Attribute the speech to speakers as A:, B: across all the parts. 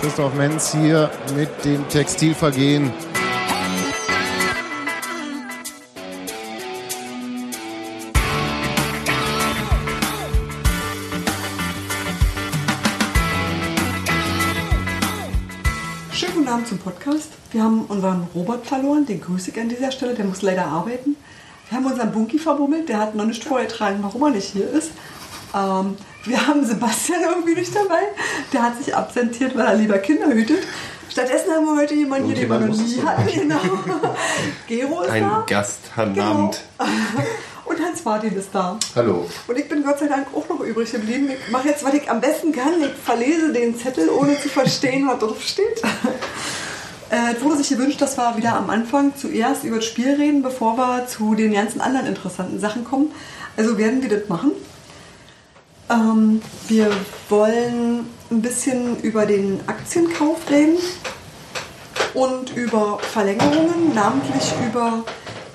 A: Christoph Menz hier mit dem Textilvergehen.
B: Schönen guten Abend zum Podcast. Wir haben unseren Robert verloren, den grüße ich an dieser Stelle, der muss leider arbeiten. Wir haben unseren Bunky verbummelt, der hat noch nicht vorgetragen, warum er nicht hier ist. Ähm, wir haben Sebastian irgendwie nicht dabei, der hat sich absentiert, weil er lieber Kinder hütet. Stattdessen haben wir heute jemanden hier, den wir noch nie hatten. Genau. Gero ist
C: Ein
B: da.
C: Gast, Herr
B: Genau. Und Hans Martin ist da.
C: Hallo.
B: Und ich bin Gott sei Dank auch noch übrig geblieben. Ich mache jetzt, was ich am besten kann. Ich verlese den Zettel, ohne zu verstehen, was drauf steht. Äh, es wurde sich gewünscht, dass wir wieder am Anfang zuerst über das Spiel reden, bevor wir zu den ganzen anderen interessanten Sachen kommen. Also werden wir das machen. Ähm, wir wollen ein bisschen über den Aktienkauf reden und über Verlängerungen, namentlich über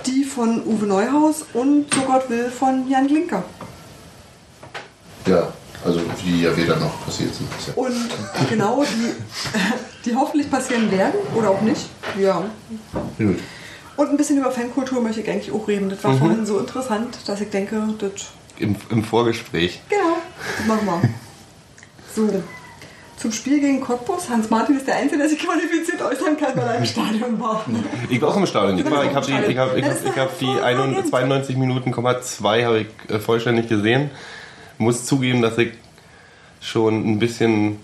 B: die von Uwe Neuhaus und, so Gott will, von Jan Glinker.
D: Ja, also die ja weder noch passiert sind. bisher.
B: Und genau die, die hoffentlich passieren werden oder auch nicht. Ja.
D: Gut.
B: Und ein bisschen über Fankultur möchte ich eigentlich auch reden. Das war vorhin so interessant, dass ich denke, das.
C: Im, Im Vorgespräch.
B: Genau, das machen wir. So. Zum Spiel gegen Cottbus. Hans Martin ist der Einzige, der sich qualifiziert äußern kann, weil er im Stadion war.
C: Ich war auch im Stadion. Ich, war, ich habe die, ich hab, ich hab, ich hab die
B: hervorragend.
C: 91 92 Minuten, 2 habe ich äh, vollständig gesehen. Muss zugeben, dass ich schon ein bisschen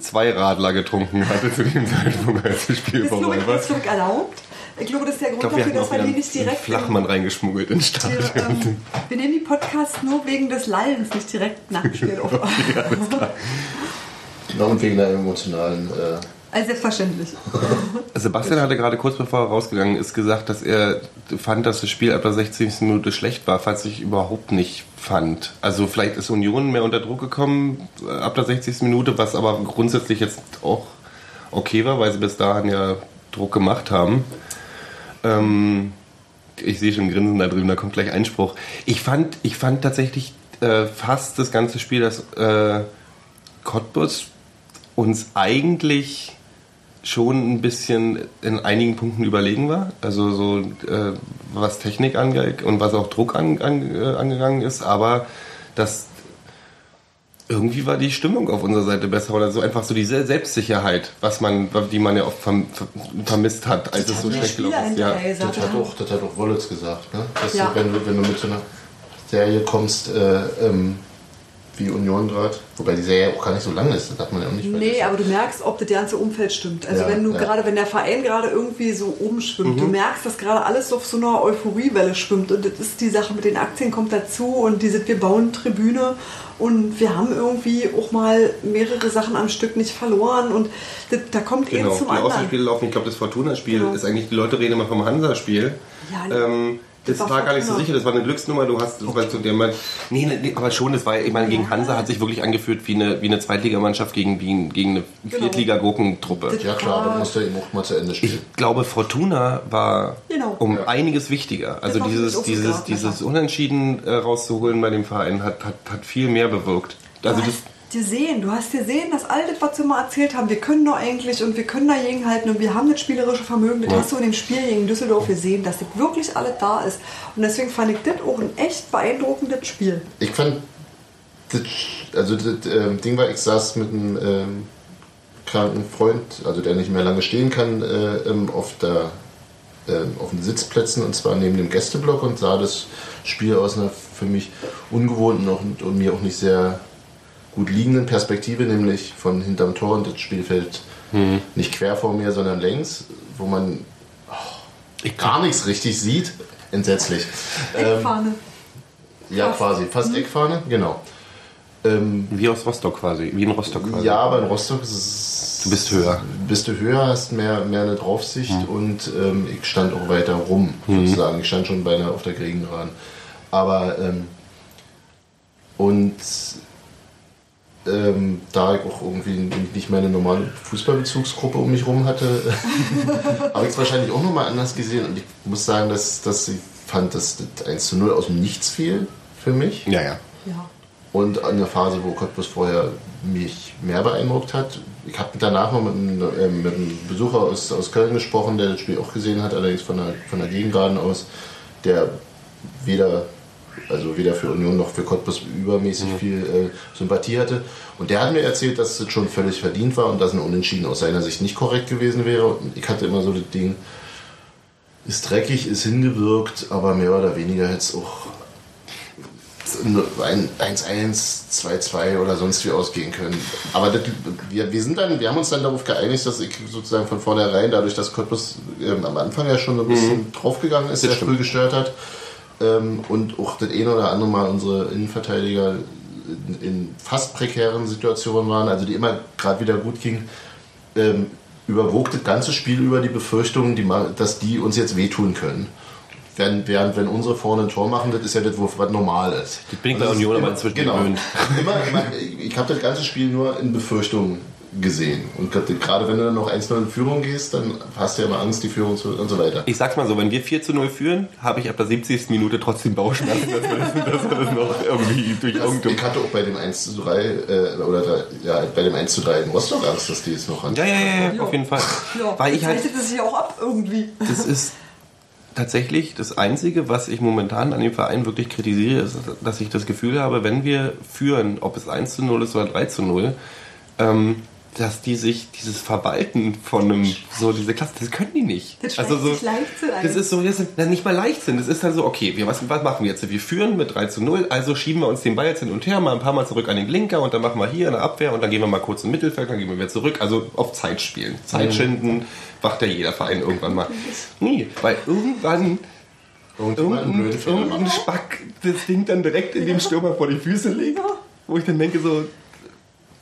C: zwei Radler getrunken hatte zu dem Zeitpunkt, als das Spiel vorbei war.
B: ist erlaubt? Ich glaube, das ist der Grund
C: glaube, wir
B: dafür, dass wir die nicht direkt.
C: Flachmann reingeschmuggelt ins Stadion.
B: Wir, ähm, wir nehmen die Podcasts nur wegen des Lallens, nicht direkt nach dem Spiel auf.
D: Genau und wegen der emotionalen. Äh,
B: Also selbstverständlich.
C: Sebastian hatte gerade kurz bevor er rausgegangen ist gesagt, dass er fand, dass das Spiel ab der 60. Minute schlecht war, falls ich überhaupt nicht fand. Also vielleicht ist Union mehr unter Druck gekommen äh, ab der 60. Minute, was aber grundsätzlich jetzt auch okay war, weil sie bis dahin ja Druck gemacht haben. Ähm, ich sehe schon Grinsen da drüben, da kommt gleich Einspruch. Ich fand, ich fand tatsächlich äh, fast das ganze Spiel, dass äh, Cottbus uns eigentlich schon ein bisschen in einigen Punkten überlegen war. Also so äh, was Technik angeht und was auch Druck an, an, äh, angegangen ist, aber das irgendwie war die Stimmung auf unserer Seite besser oder so einfach so diese Selbstsicherheit, was man, die man ja oft verm, ver, vermisst hat, als es so schlecht gelaufen ist. Ja.
D: das, hat auch, das hat auch Wollitz gesagt, ne? Dass
B: Ja.
D: du, wenn, du, wenn du mit so einer Serie kommst, äh, ähm, wie Union gerade, wobei die Serie auch gar nicht so lang ist, das darf man ja auch nicht
B: Nee, aber du merkst, ob das ganze Umfeld stimmt. Also
D: Ja,
B: wenn du
D: ja.
B: gerade, wenn der Verein gerade irgendwie so oben schwimmt,
C: Mhm.
B: du merkst, dass gerade alles auf so einer Euphoriewelle schwimmt. Und das ist die Sache mit den Aktien kommt dazu und diese, wir bauen Tribüne und wir haben irgendwie auch mal mehrere Sachen am Stück nicht verloren und das, da kommt
C: Genau,
B: eins zum
C: die
B: anderen.
C: Außenspiele laufen. Ich glaube, das Fortuna-Spiel
B: Genau.
C: ist eigentlich, die Leute reden immer vom Hansa-Spiel.
B: Ja,
C: ähm, das war, gar nicht so
B: Fortuna.
C: sicher, das war eine Glücksnummer. Du hast, so der Mann, nee, nee, nee, aber schon, das war, ich meine, gegen Hansa hat sich wirklich angefühlt wie eine, wie eine Zweitligamannschaft gegen, wie, gegen eine
B: Genau.
C: Viertliga-Gurkentruppe.
D: Ja klar, da musst du eben auch mal zu Ende spielen.
C: Ich glaube, Fortuna war
B: Genau.
C: um
D: Ja.
C: einiges wichtiger. Also dieses, dieses, dieses. Unentschieden äh, rauszuholen bei dem Verein hat, hat, hat viel mehr bewirkt. Also das,
B: gesehen, du hast gesehen, dass all das, was wir mal erzählt haben, wir können doch eigentlich und wir können da gegenhalten und wir haben das spielerische Vermögen, das hast du in dem Spiel gegen Düsseldorf gesehen, dass das wirklich alles da ist. Und deswegen fand ich das auch ein echt beeindruckendes Spiel.
D: Ich fand, das, also das ähm, Ding war, ich saß mit einem ähm, kranken Freund, also der nicht mehr lange stehen kann, äh, auf, der, ähm, auf den Sitzplätzen und zwar neben dem Gästeblock und sah das Spiel aus einer für mich ungewohnten und, und mir auch nicht sehr gut liegenden Perspektive, nämlich von hinterm Tor und das Spielfeld nicht quer vor mir, sondern längs, wo man oh, gar nichts richtig sieht. Entsetzlich. Ähm,
B: Eckfahne.
D: ja,
B: Fast.
D: quasi. Fast Eckfahne, genau. Ähm,
C: wie aus Rostock quasi, wie in Rostock quasi.
D: ja, aber in Rostock ist es.
C: Du bist höher.
D: Bist du höher, hast mehr, mehr eine Draufsicht und ähm, ich stand auch weiter rum, sozusagen. Ich stand schon beinahe auf der Gegenrad. Aber, ähm, und ähm, da ich auch irgendwie nicht meine normale Fußballbezugsgruppe um mich rum hatte, habe ich es wahrscheinlich auch nochmal anders gesehen. Und ich muss sagen, dass, dass ich fand, dass das 1 zu 0 aus dem Nichts fiel für mich.
C: Ja, ja.
B: Ja.
D: Und in der Phase, wo Cottbus vorher mich mehr beeindruckt hat. Ich habe danach noch mit einem, äh, mit einem Besucher aus, aus Köln gesprochen, der das Spiel auch gesehen hat, allerdings von der, von der Gegengarten aus, der weder, also weder für Union noch für Cottbus übermäßig viel äh, Sympathie hatte. Und der hat mir erzählt, dass es schon völlig verdient war und dass ein Unentschieden aus seiner Sicht nicht korrekt gewesen wäre. Und ich hatte immer so das Ding, ist dreckig, ist hingewirkt, aber mehr oder weniger hätte es auch ein 1-1, 2-2 oder sonst wie ausgehen können. Aber das, wir, wir, sind dann, wir haben uns dann darauf geeinigt, dass ich sozusagen von vornherein, dadurch, dass Cottbus ähm, am Anfang ja schon ein bisschen draufgegangen ist, sehr früh gestört hat ähm, und auch das eine oder andere Mal unsere Innenverteidiger in, in fast prekären Situationen waren, also die immer gerade wieder gut gingen, ähm, überwog das ganze Spiel über die Befürchtung, die, dass die uns jetzt wehtun können. Während, während wenn unsere vorne ein Tor machen, das ist ja das, was normal ist.
C: Das bin ich bei
D: Also ist
C: Union aber inzwischen
D: genau.
C: gewöhnt.
D: Immer, immer, ich habe das ganze Spiel nur in Befürchtung gesehen. Und gerade wenn du dann noch 1-0 in Führung gehst, dann hast du ja immer Angst, die Führung zu und so weiter.
C: Ich sag's mal so, wenn wir 4 zu 0 führen, habe ich ab der 70. Minute trotzdem Bauchschmerzen, dass wir das, dass wir das noch irgendwie durch irgendein...
D: Ich hatte auch bei dem 1 zu 3, äh, oder ja, bei dem 1 zu 3 in Rostock Angst, dass die jetzt noch an.
C: Ja, ja, ja, ja, auf jeden Fall.
B: Ja,
C: Weil ich halt...
B: es sich auch ab irgendwie.
C: Das ist tatsächlich das Einzige, was ich momentan an dem Verein wirklich kritisiere, ist, dass ich das Gefühl habe, wenn wir führen, ob es 1 zu 0 ist oder 3 zu 0, ähm, dass die sich dieses Verwalten von einem, so diese Klasse, das können die nicht.
B: Das
C: also so,
B: Leichtsinn
C: das ist so, das ist nicht mal Leichtsinn, das ist dann so, okay, wir, was, was machen wir jetzt? Wir führen mit 3 zu 0, also schieben wir uns den Ball jetzt hin und her, mal ein paar Mal zurück an den Linker und dann machen wir hier eine Abwehr und dann gehen wir mal kurz im Mittelfeld, dann gehen wir wieder zurück, also auf Zeit spielen. Zeit schinden, macht ja jeder Verein irgendwann mal. Nie, weil irgendwann
D: einen
C: irgendein, irgendein. Spack das Ding dann direkt in dem Stürmer vor die Füße legt, wo ich dann denke so,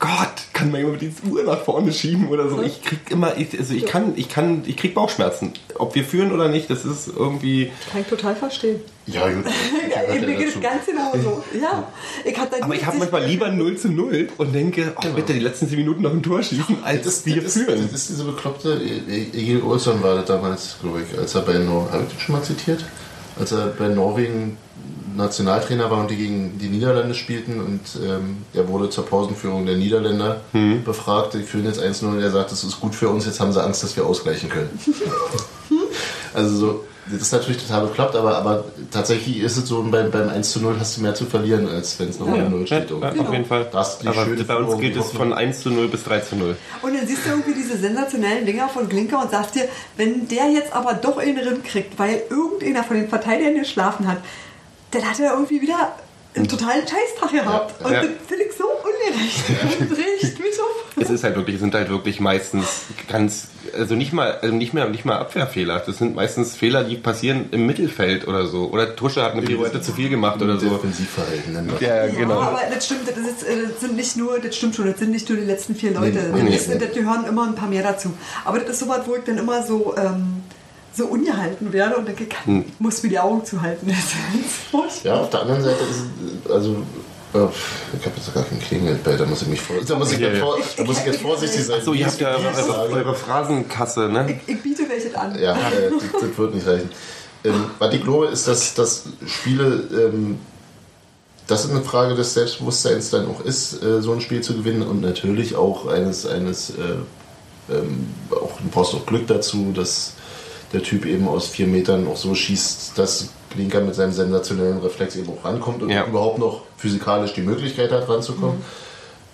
C: Gott, kann man jemand die Uhr nach vorne schieben oder so. Ich krieg immer, ich, also ich kann, ich kann, ich krieg Bauchschmerzen. Ob wir führen oder nicht, das ist irgendwie.
B: Kann ich total verstehen.
D: Ja, gut.
B: Ja, mir geht es ganz genauso. Ja, ich
C: Aber ich habe manchmal lieber 0 zu 0 und denke, oh bitte die letzten 10 Minuten noch ein Tor schießen, als
D: Das,
C: wir
D: das,
C: führen.
D: das ist diese bekloppte, E- Egil Olsson war das damals, glaube ich, als er bei Norwegen, habe ich das schon mal zitiert? Als er bei Norwegen Nationaltrainer war und die gegen die Niederlande spielten und ähm, er wurde zur Pausenführung der Niederländer
C: Hm.
D: befragt, die führen jetzt 1-0 und er sagt, das ist gut für uns, jetzt haben sie Angst, dass wir ausgleichen können. also so, das ist natürlich total bekloppt, aber, aber tatsächlich ist es so, beim, beim 1 0 hast du mehr zu verlieren, als wenn es noch 0
C: Ja,
D: steht.
C: ja, auf jeden Fall.
D: Das ist die
C: Aber
D: schöne
C: bei uns geht es von 1 zu 0 bis 3 zu 0.
B: Und dann siehst du irgendwie diese sensationellen Dinger von Glinker und sagst dir, wenn der jetzt aber doch einen Rimm kriegt, weil irgendeiner von den Verteidigern geschlafen hat, dann hat er irgendwie wieder einen totalen Scheißtag gehabt.
D: Ja,
B: und
C: ja.
B: das finde ich so ungerecht. Das riecht mich auf.
C: Es ist halt wirklich, es sind halt wirklich meistens ganz, also nicht mal, also nicht mehr, nicht mal Abwehrfehler. Das sind meistens Fehler, die passieren im Mittelfeld oder so. Oder Tusche hat eine Pirouette zu viel gemacht oder so.
D: Defensivverhalten
C: Ja,
B: Ja,
C: genau.
B: aber das stimmt, das, ist, äh, das sind nicht nur, das stimmt schon, das sind nicht nur die letzten vier Leute.
D: Nee,
B: das,
D: nee,
B: ist,
D: nee.
B: das gehören immer ein paar mehr dazu. Aber das ist so was, wo ich dann immer so, ähm, so ungehalten werde und denke, ich
C: Hm.
B: muss mir die Augen zuhalten. Das ist furchtbar.
D: Ja, auf der anderen Seite ist es, also, äh, ich habe jetzt gar kein Klingelt bei, da muss ich mich vor, da muss ich,
C: ja.
D: vor, da muss ich jetzt vorsichtig sein.
C: So, ihr habt ja eure, eure Phrasenkasse, ne?
B: Ich, ich biete welche an.
D: Ja, äh, das, das wird nicht reichen. Ähm, was ich glaube, ist, dass, dass Spiele, ähm, das ist eine Frage des Selbstbewusstseins dann auch ist, äh, so ein Spiel zu gewinnen und natürlich auch eines, eines äh, ähm, auch du brauchst auch Glück dazu, dass der Typ eben aus vier Metern auch so schießt, dass Klinker mit seinem sensationellen Reflex eben auch rankommt und
C: Ja.
D: überhaupt noch physikalisch die Möglichkeit hat, ranzukommen.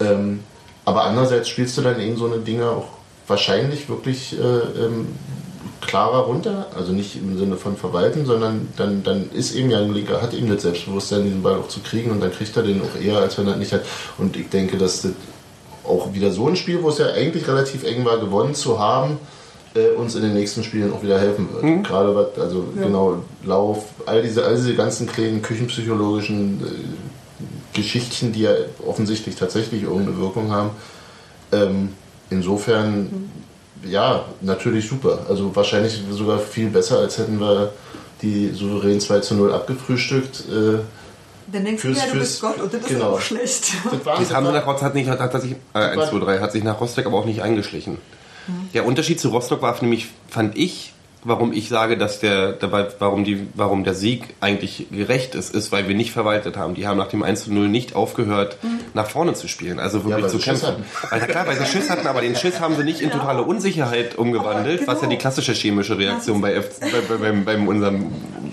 D: Ähm, aber andererseits spielst du dann eben so eine Dinge auch wahrscheinlich wirklich äh, ähm, klarer runter. Also nicht im Sinne von verwalten, sondern dann, dann ist eben ja ein Linker, hat eben das Selbstbewusstsein, diesen Ball auch zu kriegen und dann kriegt er den auch eher, als wenn er ihn nicht hat. Und ich denke, dass das auch wieder so ein Spiel, wo es ja eigentlich relativ eng war, gewonnen zu haben, äh, uns in den nächsten Spielen auch wieder helfen wird. Gerade was, also genau, Lauf, all diese, all diese ganzen kleinen küchenpsychologischen äh, Geschichtchen, die ja offensichtlich tatsächlich irgendeine Wirkung haben. Ähm, insofern, ja, natürlich super. Also wahrscheinlich sogar viel besser, als hätten wir die souverän 2 zu 0 abgefrühstückt. Äh,
B: Dann denkst du
D: Fürs-
B: ja, du
D: fürs-
B: bist Gott und das ist
D: genau.
B: auch schlecht.
D: das war,
C: Das nach Rostock hat nicht, hat, hat sich, äh, 1, 2, 3, hat sich nach Rostock aber auch nicht eingeschlichen. Der Unterschied zu Rostock war nämlich, fand ich, warum ich sage, dass der, dabei, warum, die, warum der Sieg eigentlich gerecht ist, ist, weil wir nicht verwaltet haben. Die haben nach dem 1 zu 0 nicht aufgehört, nach vorne zu spielen, also wirklich
D: weil
C: zu kämpfen. Weil, klar, weil sie Schiss hatten, aber den Schiss haben sie nicht in totale Unsicherheit umgewandelt,
B: Aber
C: was ja
B: genau.
C: die klassische chemische Reaktion bei, F, bei, bei, beim, beim unserem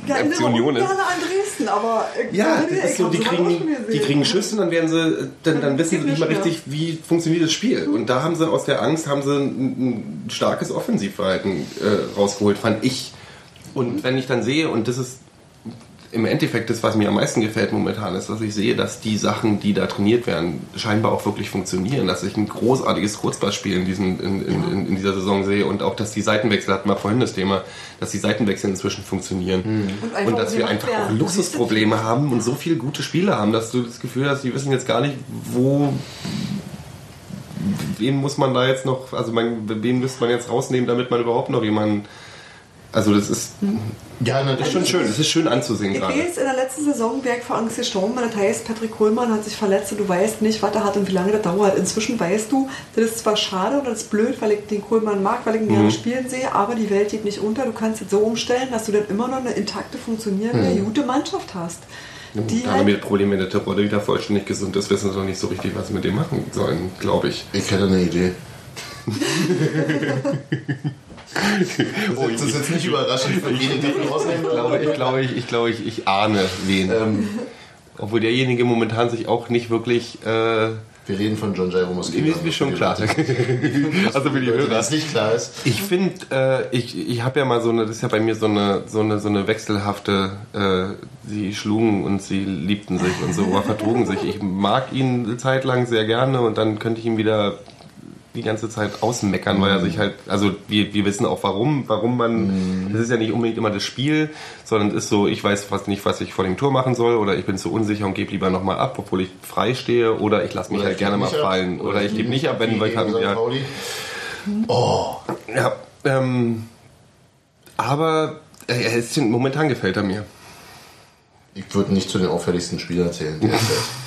B: Ja,
C: FC Union ist.
B: gerne an Dresden, aber äh,
C: Ja, das ist so, die kriegen, die kriegen Schüsse und dann werden sie, dann, dann wissen sie nicht mal richtig, wie funktioniert das Spiel. Und da haben sie aus der Angst haben sie ein, ein starkes Offensivverhalten äh, rausgeholt, fand ich. Und wenn ich dann sehe, und das ist im Endeffekt das, was mir am meisten gefällt momentan, ist, dass ich sehe, dass die Sachen, die da trainiert werden, scheinbar auch wirklich funktionieren. Dass ich ein großartiges Kurzballspiel in, diesen, in, in, in, dieser Saison sehe und auch, dass die Seitenwechsel, hatten wir vorhin das Thema, dass die Seitenwechsel inzwischen funktionieren.
B: Und einfach
C: Und dass wir einfach auch. Luxusprobleme haben und so viele gute Spieler haben, dass du das Gefühl hast, die wissen jetzt gar nicht, wo. Wen muss man da jetzt noch, also man, wen müsste man jetzt rausnehmen, damit man überhaupt noch jemanden. Also das ist,
D: Ja,
C: das ist schon schön, das ist schön anzusehen
B: Ich
C: gerade.
B: in der letzten Saison Berg vor Angst gestorben. Das heißt, Patrick Kohlmann hat sich verletzt und du weißt nicht, was er hat und wie lange das dauert. Inzwischen weißt du, das ist zwar schade und das ist blöd, weil ich den Kohlmann mag, weil ich ihn
C: Mhm.
B: gerne spielen sehe, aber die Welt geht nicht unter. Du kannst es so umstellen, dass du dann immer noch eine intakte, funktionierende, gute Mannschaft hast. Die
C: Da haben wir
B: halt,
C: das Problem, wenn der Terodde wieder vollständig gesund ist, wissen sie noch nicht so richtig, was sie mit dem machen sollen, glaube ich.
D: Ich hätte eine Idee.
C: Oh,
D: Das ist jetzt nicht überraschend, für jeden Titel rausnehmen
C: Ich glaube, ich, glaube, ich, ich, glaube, ich, ich ahne wen.
D: Ähm,
C: Obwohl derjenige momentan sich auch nicht wirklich. Äh,
D: wir reden von John Jairo Mosquito.
C: ist mir schon klar. also für die Hörer.
D: das nicht klar ist.
C: Ich finde, äh, ich, ich habe ja mal so eine, das ist ja bei mir so eine, so eine, so eine wechselhafte, äh, sie schlugen und sie liebten sich und so, aber vertrugen sich. Ich mag ihn eine Zeit lang sehr gerne und dann könnte ich ihn wieder die ganze Zeit ausmeckern, weil er sich halt, also wir, wir wissen auch warum, warum man, das ist ja nicht unbedingt immer das Spiel, sondern es ist so, ich weiß fast nicht, was ich vor dem Tor machen soll oder ich bin zu unsicher und gebe lieber nochmal ab, obwohl ich frei stehe oder ich lasse mich
D: Oder
C: halt
D: ich
C: gerne mal
D: ab.
C: fallen oder ich gebe nicht ab, wenn wir haben,
D: St.
C: ja,
D: Pauli. Oh,
C: ja, ähm, aber äh, ist, momentan gefällt er mir.
D: ich würde nicht zu den auffälligsten Spielern zählen.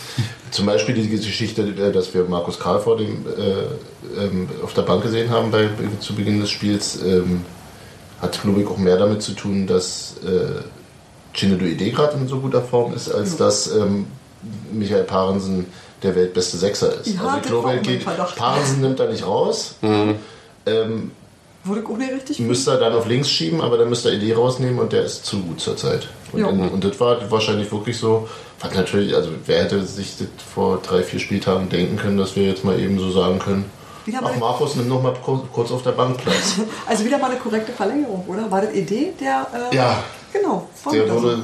D: Zum Beispiel die Geschichte, äh, dass wir Markus Karl vor dem, äh, ähm, auf der Bank gesehen haben bei, zu Beginn des Spiels, ähm, hat, glaube ich, auch mehr damit zu tun, dass äh, Chinedu Ide gerade in so guter Form ist, als dass ähm, Michael Parensen der weltbeste Sechser ist.
B: Ja,
D: also ich glaube, geht. Parensen nimmt er nicht raus. Ähm,
B: wurde ich auch nicht richtig
D: müsste er dann auf links schieben, aber dann müsste er Idee rausnehmen und der ist zu gut zurzeit. Und,
B: Ja.
D: in, und das war wahrscheinlich wirklich so, was natürlich, also wer hätte sich das vor drei, vier Spieltagen denken können, dass wir jetzt mal eben so sagen können,
B: Wieder
D: ach
B: mal-
D: Markus, nimm noch mal kurz, auf der Bank Platz.
B: Also wieder mal eine korrekte Verlängerung, oder? War das Idee der. Äh,
D: Ja.
B: Genau.
D: Der wurde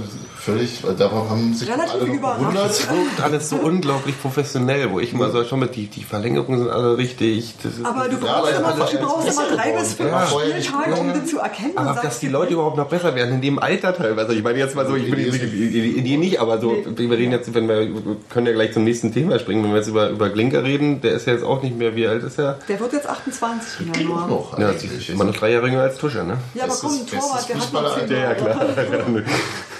D: völlig, darauf haben sich
B: Relativ
D: alle gewundert.
C: Es wirkt alles so unglaublich professionell, wo ich immer so schon mit, die, die Verlängerungen sind alle richtig. Das ist,
B: Aber du
D: Ja,
B: brauchst
D: er
B: immer, du brauchst immer drei bis fünf
D: Ja,
B: Spieltage, um das zu erkennen. und
C: aber dass die Leute überhaupt noch besser werden, in dem Alter teilweise. Ich meine jetzt mal so, ich will die, die nicht, aber so, wir reden jetzt, wenn wir, können ja gleich zum nächsten Thema springen, wenn wir jetzt über, über Glinker reden, der ist ja jetzt auch nicht mehr, wie alt ist er?
B: Der wird jetzt 28 im Januar.
D: noch.
C: Ja, ist immer noch drei Jahre jünger als Tuscher, ne?
B: Ja, aber komm, ein Torwart, der hat noch zehn
D: Fußballeralter.
B: Jahre.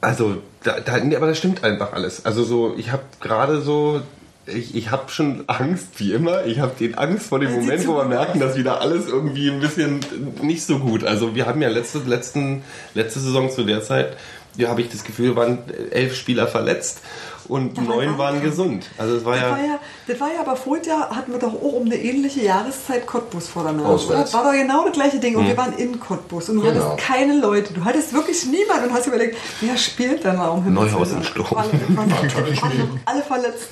C: Also, da, da, nee, aber das stimmt einfach alles. Also so, ich habe gerade so, ich, ich habe schon Angst, wie immer. Ich habe den Angst vor dem Moment, wo wir merken, dass wieder alles irgendwie ein bisschen nicht so gut. Also wir haben ja letzte, letzten, letzte Saison zu der Zeit, ja, habe ich das Gefühl, waren elf Spieler verletzt und
B: Ja,
C: neun
B: war
C: waren
B: ja.
C: gesund. Also es war
B: Das war,
C: ja,
B: ja, das war ja aber vorher Jahr hatten wir doch auch um eine ähnliche Jahreszeit Cottbus vor der Nase.
D: Auswärts.
B: War doch genau das gleiche Ding. Und wir waren in Cottbus und du
D: Genau.
B: hattest keine Leute. Du hattest wirklich niemanden und hast überlegt, wer spielt denn mal um Himmels
C: Neuhaus im Sturm.
B: Alle verletzt.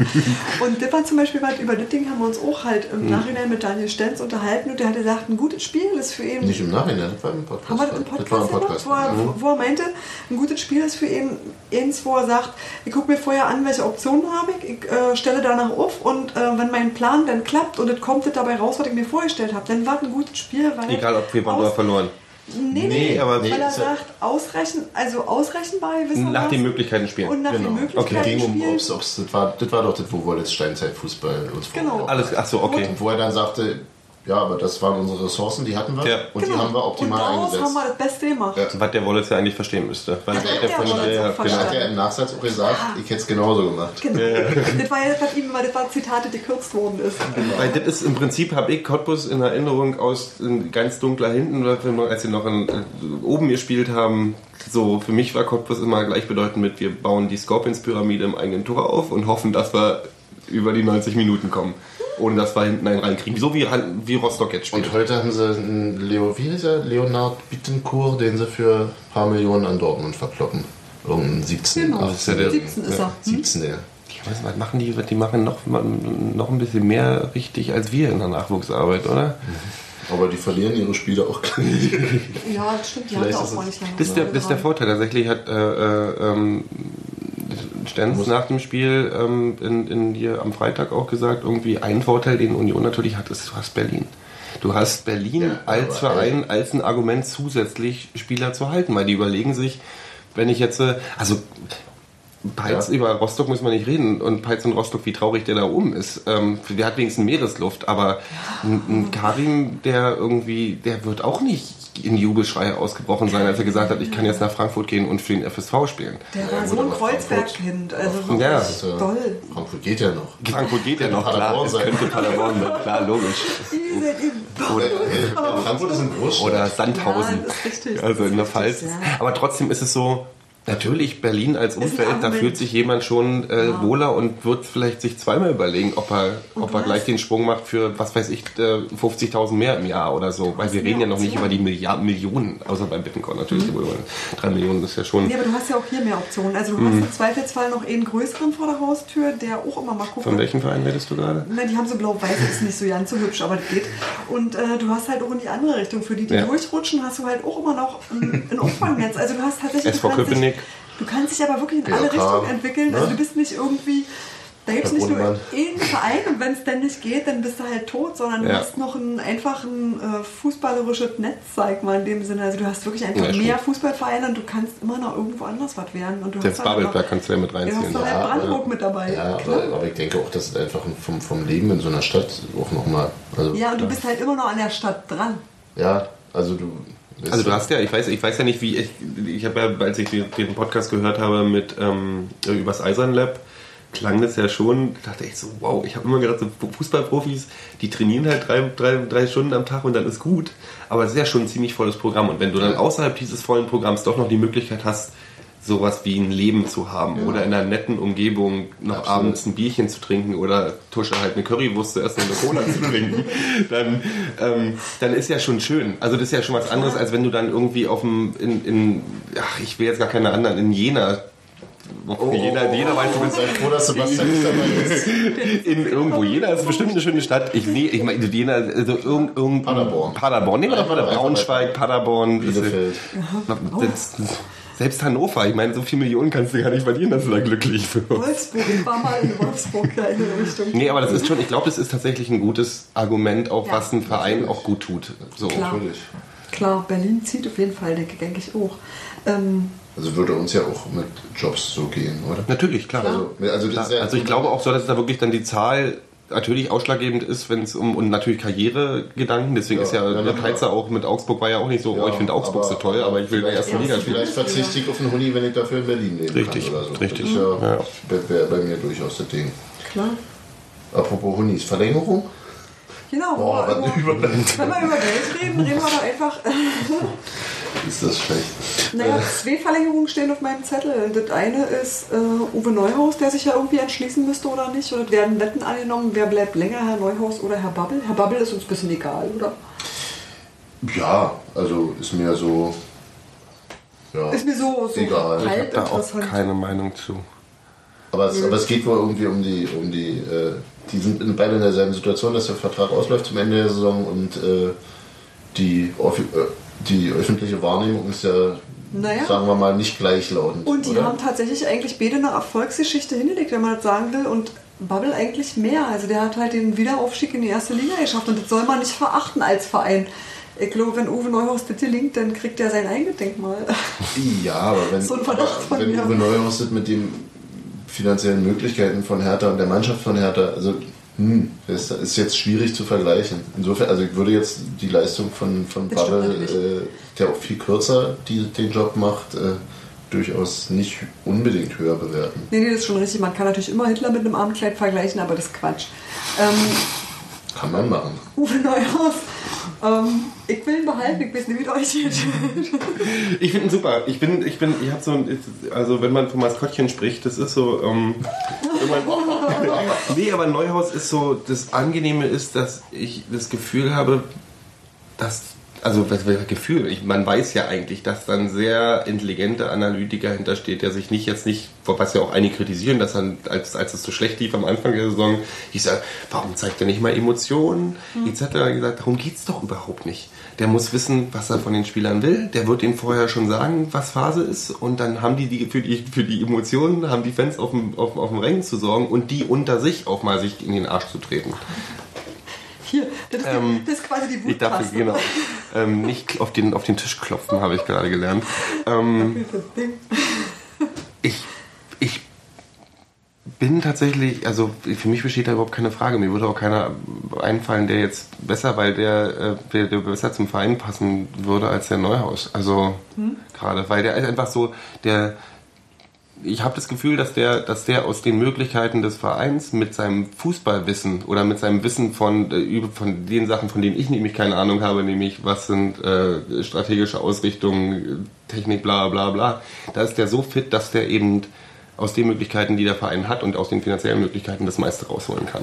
B: Und das war zum Beispiel, was, über das Ding haben wir uns auch halt im Nachhinein mit Daniel Stenz unterhalten und der hat gesagt, ein gutes Spiel ist für ihn
D: Nicht im Nachhinein, das war im Podcast.
B: haben wir das im Podcast,
D: Das war im
B: gemacht,
D: Podcast.
B: wo, er, wo er meinte, ein gutes Spiel ist für ihn eins, wo er sagt, ich gucke mir vorher an, welche Optionen habe ich, ich äh, stelle danach auf und äh, wenn mein Plan dann klappt und es kommt das dabei raus, was ich mir vorgestellt habe, dann war es ein gutes Spiel. Weil
C: egal ob wir oder verloren.
B: Nee, nee,
C: Nee, aber-
B: weil er
D: Nee, ja-
B: sagt, ausreichen, also ausrechenbar gewissermaßen.
C: Nach den Möglichkeiten spielen.
B: Und nach
D: Genau.
B: den Möglichkeiten
D: Okay, ging um,
B: spielen.
D: ob's, ob's, das, war, das war doch das, wo Wollitz Steinzeitfußball uns
B: Genau.
C: Alles, ach so, okay.
D: Und wo er dann sagte, Ja, aber das waren unsere Ressourcen, die hatten wir.
C: Ja.
D: Und die haben wir optimal
B: Genau. Und
D: eingesetzt.
B: haben wir das Beste gemacht.
D: Ja.
C: Was der Wollitz ja eigentlich verstehen müsste. Weil
B: Ja,
C: der,
B: der
C: von der,
D: Er
B: verstanden.
D: hat ja im Nachsatz auch gesagt, ich hätte es genauso gemacht.
B: Genau. Das war ja das, was ihm, weil das war ein Zitat, das gekürzt worden ist.
C: Weil das ist im Prinzip, habe ich Cottbus in Erinnerung aus ganz dunkler Hinten, als wir noch in, äh, oben gespielt haben. So, für mich war Cottbus immer gleichbedeutend mit, wir bauen die Scorpions-Pyramide im eigenen Tor auf und hoffen, dass wir über die 90 Minuten kommen. Ohne dass wir hinten einen reinkriegen. So wie, wie Rostock jetzt spielt.
D: Und heute haben sie einen Leo, wie hieß er? Leonard Bittencourt, den sie für ein paar Millionen an Dortmund verkloppen. Irgendein 17.
B: Genau.
D: 18.
B: 17 ist er.
D: Ja, 17. Ja.
C: Ich weiß, was machen die? Die machen noch, noch ein bisschen mehr richtig als wir in der Nachwuchsarbeit, oder?
D: Aber die verlieren ihre Spiele auch gleich.
B: Ja, das stimmt. Die haben
D: Vielleicht
B: ja
D: ist
B: auch
D: es-
B: nicht lange.
C: Das ist der, das ist der Vorteil. Tatsächlich hat äh, äh, ähm, Stenz nach dem Spiel ähm, in, in hier am Freitag auch gesagt, irgendwie ein Vorteil, den Union natürlich hat, ist, du hast Berlin. Du hast Berlin
D: Ja,
C: als Verein, als ein Argument zusätzlich Spieler zu halten, weil die überlegen sich, wenn ich jetzt, äh, also Peitz
D: Ja.
C: über Rostock muss man nicht reden und Peitz und Rostock, wie traurig der da oben ist. Ähm, der hat wenigstens Meeresluft, aber ein, ein Karim, der irgendwie, der wird auch nicht in Jubelschreie ausgebrochen sein, als er gesagt hat, ich kann jetzt nach Frankfurt gehen und für den FSV spielen.
B: Der war
D: Ja,
B: so ein Kreuzberg-Kind. Also
C: Ja.
D: Ist, äh,
B: toll.
D: Frankfurt geht ja noch.
C: Frankfurt geht ja noch, klar, es könnte Paderborn sein, klar, logisch.
B: Ihr seid eben-
D: Äh, Frankfurt ist ein Großstadt.
C: Oder Sandhausen.
B: Ja, das ist richtig.
C: Also in der Pfalz.
B: richtig,
C: Aber trotzdem ist es so, natürlich Berlin als Umfeld, da fühlt sich jemand schon äh, wohler und wird vielleicht sich zweimal überlegen, ob er, ob er gleich den Sprung macht für, was weiß ich, äh, 50.000 mehr im Jahr oder so. Weil wir reden ja noch nicht über die Milliarden, Millionen, außer bei Bittencoin natürlich.
B: Mhm.
C: Drei Millionen ist ja schon.
B: Nee, aber du hast ja auch hier mehr Optionen. Also du
C: Mhm.
B: hast im Zweifelsfall noch einen größeren vor der Haustür, der auch immer mal guckt.
C: Von welchem Verein redest du gerade?
B: Na, die haben so blau-weiß, ist nicht so ganz so hübsch, aber das geht. Und äh, du hast halt auch in die andere Richtung. Für die, die
C: Ja.
B: durchrutschen, hast du halt auch immer noch ein, ein Auffangnetz. Also du hast tatsächlich...
C: SV Köpenick.
B: Dich, du kannst dich aber wirklich in alle Richtungen entwickeln. Also
D: ne?
B: du bist nicht irgendwie... Da gibt es nicht nur einen Verein und wenn es dann nicht geht, dann bist du halt tot, sondern du
C: Ja.
B: hast noch ein einfach ein äh, fußballerisches Netz, sag mal in dem Sinne. Also du hast wirklich einfach
C: Ja,
B: mehr Fußballvereine und du kannst immer noch irgendwo anders was werden. Und du
C: Selbst
B: hast halt
C: kannst du ja mit reinziehen.
B: hast du halt
D: Ja,
B: Brandenburg
D: aber-
B: mit dabei.
D: Ja, aber, aber ich denke auch, dass es einfach vom, vom Leben in so einer Stadt auch nochmal. Also,
B: Ja, und du bist halt immer noch an der Stadt dran.
D: Ja, also du.
C: Also du hast ja, ich weiß, ich weiß ja nicht, wie ich, ich habe ja, als ich den Podcast gehört habe mit ähm, übers Eisern Lab, klang das ja schon, dachte ich so, wow, ich habe immer gedacht, so Fußballprofis, die trainieren halt drei, drei, drei Stunden am Tag und dann ist gut. Aber es ist ja schon ein ziemlich volles Programm. Und wenn du dann außerhalb dieses vollen Programms doch noch die Möglichkeit hast, sowas wie ein Leben zu haben oder in einer netten Umgebung noch
D: Absolut.
C: abends ein Bierchen zu trinken oder Tusche halt eine Currywurst zu essen und eine Cola zu trinken, dann, ähm, dann ist ja schon schön. Also das ist ja schon was anderes, als wenn du dann irgendwie auf dem, in, in ach, ich will jetzt gar keine anderen, in Jena,
D: Oh,
C: Jena, Jena weiß du,
D: Sei froh, dass Sebastian nicht dabei ist.
C: in irgendwo. Jena ist bestimmt eine schöne Stadt. Ich, nee, ich meine, Jena, also irgend, irgend,
D: Paderborn.
C: Paderborn, nehmen wir doch mal Braunschweig, Paderborn. das
D: Bielefeld.
C: Das, selbst Hannover, ich meine, so viele Millionen kannst du gar nicht verlieren, dass du da glücklich wirst.
B: Wolfsburg, ich war mal in Wolfsburg da in der Richtung.
C: Nee, aber das ist schon, ich glaube, das ist tatsächlich ein gutes Argument, auch
B: Ja.
C: was ein Verein auch gut tut. So.
B: Klar.
D: Natürlich.
B: Klar, Berlin zieht auf jeden Fall, denke, ich auch. Ähm,
D: Also würde uns ja auch mit Jobs so gehen, oder?
C: Natürlich, klar.
D: Also, also,
C: Klar.
D: ja,
C: Also ich glaube auch so, dass da wirklich dann die Zahl natürlich ausschlaggebend ist, wenn es um und natürlich Karrieregedanken, deswegen
D: Ja,
C: ist ja,
D: ja,
C: der
D: ja.
C: Peizer auch mit Augsburg war ja auch nicht so, oh, ich finde Augsburg so toll, aber ich will in der ersten Liga spielen.
D: Vielleicht verzichte ich auf einen Huni, wenn ich dafür in Berlin leben
C: Richtig,
D: kann oder so.
C: richtig.
D: Das ja,
C: Ja.
D: wäre bei mir durchaus das Ding.
B: klar.
D: Apropos Hunis, Verlängerung?
B: Genau,
D: Boah,
B: wenn, wir über, wenn wir über Geld reden, reden wir doch einfach.
D: Ist das schlecht?
B: Naja, zwei Verlängerungen stehen auf meinem Zettel. Das eine ist äh, Uwe Neuhaus, der sich ja irgendwie entschließen müsste oder nicht. Oder werden Wetten angenommen, wer bleibt länger, Herr Neuhaus oder Herr Babbel? Herr Babbel ist uns ein bisschen egal, oder?
D: Ja, also ist mir so. Ja,
B: Ist mir so, so
D: Egal. Ich
B: halb
C: Da auch keine Meinung zu.
D: Aber es, aber es geht wohl irgendwie um die, um die, äh, die sind beide in derselben Situation, dass der Vertrag ausläuft zum Ende der Saison und äh, die, äh, die öffentliche Wahrnehmung ist ja,
B: Naja.
D: sagen wir mal, nicht gleichlautend.
B: Und die
D: oder?
B: haben tatsächlich eigentlich beide eine Erfolgsgeschichte hingelegt, wenn man das sagen will. Und Bubble eigentlich mehr. Also der hat halt den Wiederaufstieg in die erste Liga geschafft. Und das soll man nicht verachten als Verein. Ich glaube, wenn Uwe Neuhaus das gelingt, dann kriegt er sein eigenes Denkmal.
D: Ja, aber wenn,
B: So ein Verdacht von
D: wenn
B: mir.
D: Uwe Neuhaus das mit den finanziellen Möglichkeiten von Hertha und der Mannschaft von Hertha, also Hm, ist, ist jetzt schwierig zu vergleichen. Insofern, also ich würde jetzt die Leistung von, von
B: natürlich.
D: äh, der auch viel kürzer die, den Job macht, äh, durchaus nicht unbedingt höher bewerten.
B: Nee, nee, das ist schon richtig. Man kann natürlich immer Hitler mit einem Abendkleid vergleichen, aber das ist Quatsch. Ähm,
D: Kann man machen.
B: Uwe Neuhaus, ähm, ich will ihn behalten, ich weiß nicht, wie es euch geht.
C: Ich finde ihn super. Ich bin, ich bin, ich habe so ein, also wenn man vom Maskottchen spricht, das ist so, ähm, nee, aber Neuhaus ist so, das Angenehme ist, dass ich das Gefühl habe, dass, also was was Gefühl, ich, man weiß ja eigentlich, dass da ein sehr intelligenter Analytiker hintersteht, der sich nicht jetzt nicht, was ja auch einige kritisieren, dass er, als, als es so schlecht lief am Anfang der Saison, ich sage, warum zeigt er nicht mal Emotionen, etc. Ich gesagt, darum geht's doch überhaupt nicht. Der muss wissen, was er von den Spielern will. Der wird ihnen vorher schon sagen, was Phase ist. Und dann haben die, die für die für die Emotionen, haben die Fans auf dem, auf, auf dem Rängen zu sorgen und die unter sich auch mal sich in den Arsch zu treten.
B: Hier, das ist,
C: Ähm,
B: die, das ist quasi die
C: Ich darf
B: Wutpaste.
C: genau ähm, nicht auf den, auf den Tisch klopfen, habe ich gerade gelernt. Ähm, ich, ich bin tatsächlich, also für mich besteht da überhaupt keine Frage. Mir würde auch keiner einfallen, der jetzt besser, weil der, äh, der, der besser zum Verein passen würde als der Neuhaus. Also gerade, weil der ist einfach so, der ich habe das Gefühl, dass der, dass der aus den Möglichkeiten des Vereins mit seinem Fußballwissen oder mit seinem Wissen von, äh, von den Sachen, von denen ich nämlich keine Ahnung habe, nämlich was sind äh, strategische Ausrichtungen, Technik, bla bla bla, da ist der so fit, dass der eben aus den Möglichkeiten, die der Verein hat und aus den finanziellen Möglichkeiten das meiste rausholen kann.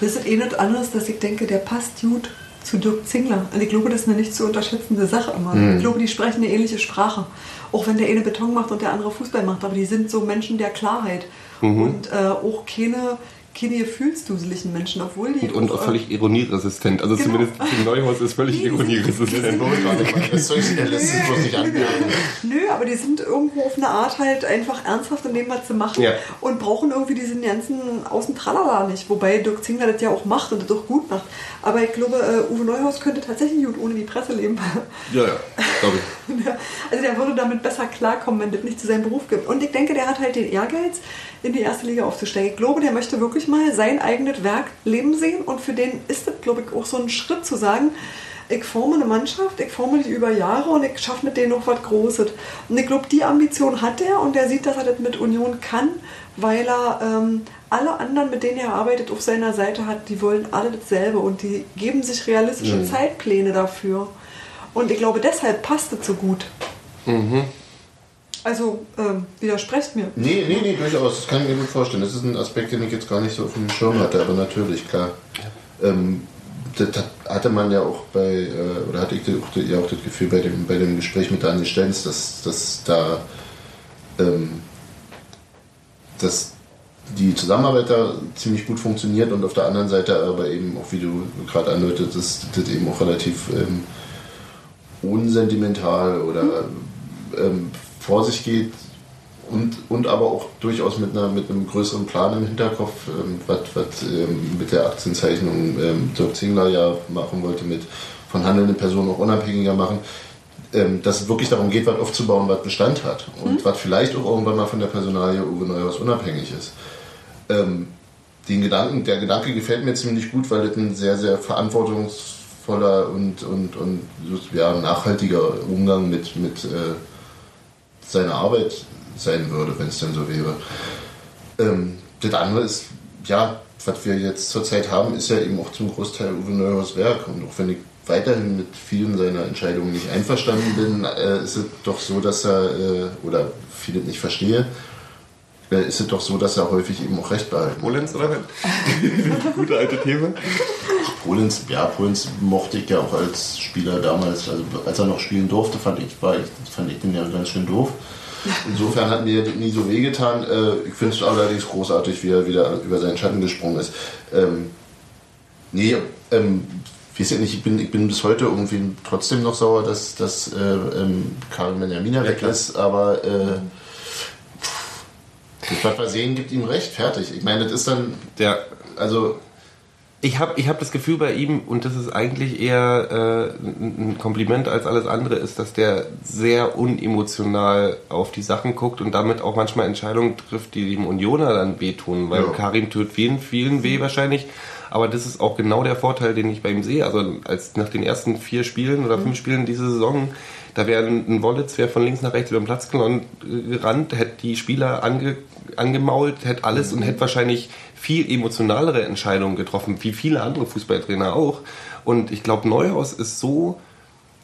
B: Das ist eh nicht anderes, dass ich denke, der passt gut zu Dirk Zingler. Und ich glaube, das ist eine nicht zu unterschätzende Sache immer. Ich glaube, die sprechen eine ähnliche Sprache. Auch wenn der eine Beton macht und der andere Fußball macht. Aber die sind so Menschen der Klarheit. Und äh, auch keine, keine gefühlsduseligen Menschen. Obwohl die
C: Und, und auch völlig ironieresistent. Also
B: Genau.
C: zumindest Tim Neuhaus ist völlig
B: Nee,
C: ironieresistent.
D: Das soll ich der letzten bloß nicht anmerken.
B: Nö, aber die sind irgendwo auf eine Art halt einfach ernsthaft in dem, was sie machen
C: Ja.
B: und brauchen irgendwie diesen ganzen Außentralala nicht. Wobei Dirk Zingler das ja auch macht und das auch gut macht. Aber ich glaube, äh, Uwe Neuhaus könnte tatsächlich gut ohne die Presse leben.
C: Ja, ja, glaube ich.
B: Also der würde damit besser klarkommen, wenn das nicht zu seinem Beruf gibt. Und ich denke, der hat halt den Ehrgeiz, in die erste Liga aufzusteigen. Ich glaube, der möchte wirklich mal sein eigenes Werk leben sehen und für den ist das, glaube ich, auch so ein Schritt zu sagen, ich forme eine Mannschaft, ich forme die über Jahre und ich schaffe mit denen noch was Großes. Und ich glaube, die Ambition hat er und er sieht, dass er das mit Union kann, weil er ähm, alle anderen, mit denen er arbeitet, auf seiner Seite hat, die wollen alle dasselbe und die geben sich realistische Zeitpläne dafür. Und ich glaube, deshalb passt es so gut. Also, ähm, widersprecht mir.
D: Nee, nee, nee, durchaus. Das kann ich mir gut vorstellen. Das ist ein Aspekt, den ich jetzt gar nicht so auf dem Schirm hatte, aber natürlich, klar. Ähm, das hat- hatte man ja auch bei, äh, oder hatte ich auch, ja auch das Gefühl bei dem, bei dem Gespräch mit Daniel Stenz, dass, dass da ähm, dass die Zusammenarbeit da ziemlich gut funktioniert und auf der anderen Seite aber eben auch, wie du gerade andeutet, dass das eben auch relativ ähm, unsentimental oder ähm, vor sich geht und, und aber auch durchaus mit, einer, mit einem größeren Plan im Hinterkopf, ähm, was, was ähm, mit der Aktienzeichnung ähm, Dirk Zingler ja machen wollte, mit von handelnden Personen auch unabhängiger machen, ähm, dass es wirklich darum geht, was aufzubauen, was Bestand hat und was vielleicht auch irgendwann mal von der Personalie Uwe Neuhaus unabhängig ist. Ähm, den Gedanken, der Gedanke gefällt mir ziemlich gut, weil das ein sehr, sehr verantwortungsvoller und, und, und ja, nachhaltiger Umgang mit, mit äh, seiner Arbeit sein würde, wenn es denn so wäre. Ähm, das andere ist, ja, was wir jetzt zurzeit haben, ist ja eben auch zum Großteil Uwe Neuhaus Werk. Und auch wenn ich weiterhin mit vielen seiner Entscheidungen nicht einverstanden bin, äh, ist es doch so, dass er, äh, oder vieles nicht verstehe, äh, ist es doch so, dass er häufig eben auch recht behalten.
C: Polens oder Gute alte Thema.
D: Polens, ja, Polens mochte ich ja auch als Spieler damals, also als er noch spielen durfte, fand ich, war ich, fand ich den ja ganz schön doof. Insofern hat mir das nie so wehgetan. Äh, Ich finde es allerdings großartig, wie er wieder über seinen Schatten gesprungen ist. Ähm, nee, ähm, weiß ich nicht, ich bin, ich bin bis heute irgendwie trotzdem noch sauer, dass, dass äh, ähm, Karl Benjamina weg
C: klar.
D: ist, aber äh, das, was wir sehen, gibt ihm recht, fertig. Ich meine, das ist dann
C: Der,
D: also
C: Ich habe ich hab das Gefühl bei ihm, und das ist eigentlich eher äh, ein Kompliment als alles andere, ist, dass der sehr unemotional auf die Sachen guckt und damit auch manchmal Entscheidungen trifft, die dem Unioner dann wehtun. Weil
D: Ja.
C: Karim tut vielen, vielen weh wahrscheinlich. Aber das ist auch genau der Vorteil, den ich bei ihm sehe. Also als nach den ersten vier Spielen oder fünf Spielen diese Saison, da wäre ein Wollitz wär von links nach rechts über den Platz gelon- gerannt, hätte die Spieler ange, angemault, hätte alles und hätte wahrscheinlich viel emotionalere Entscheidungen getroffen, wie viele andere Fußballtrainer auch. Und ich glaube, Neuhaus ist so,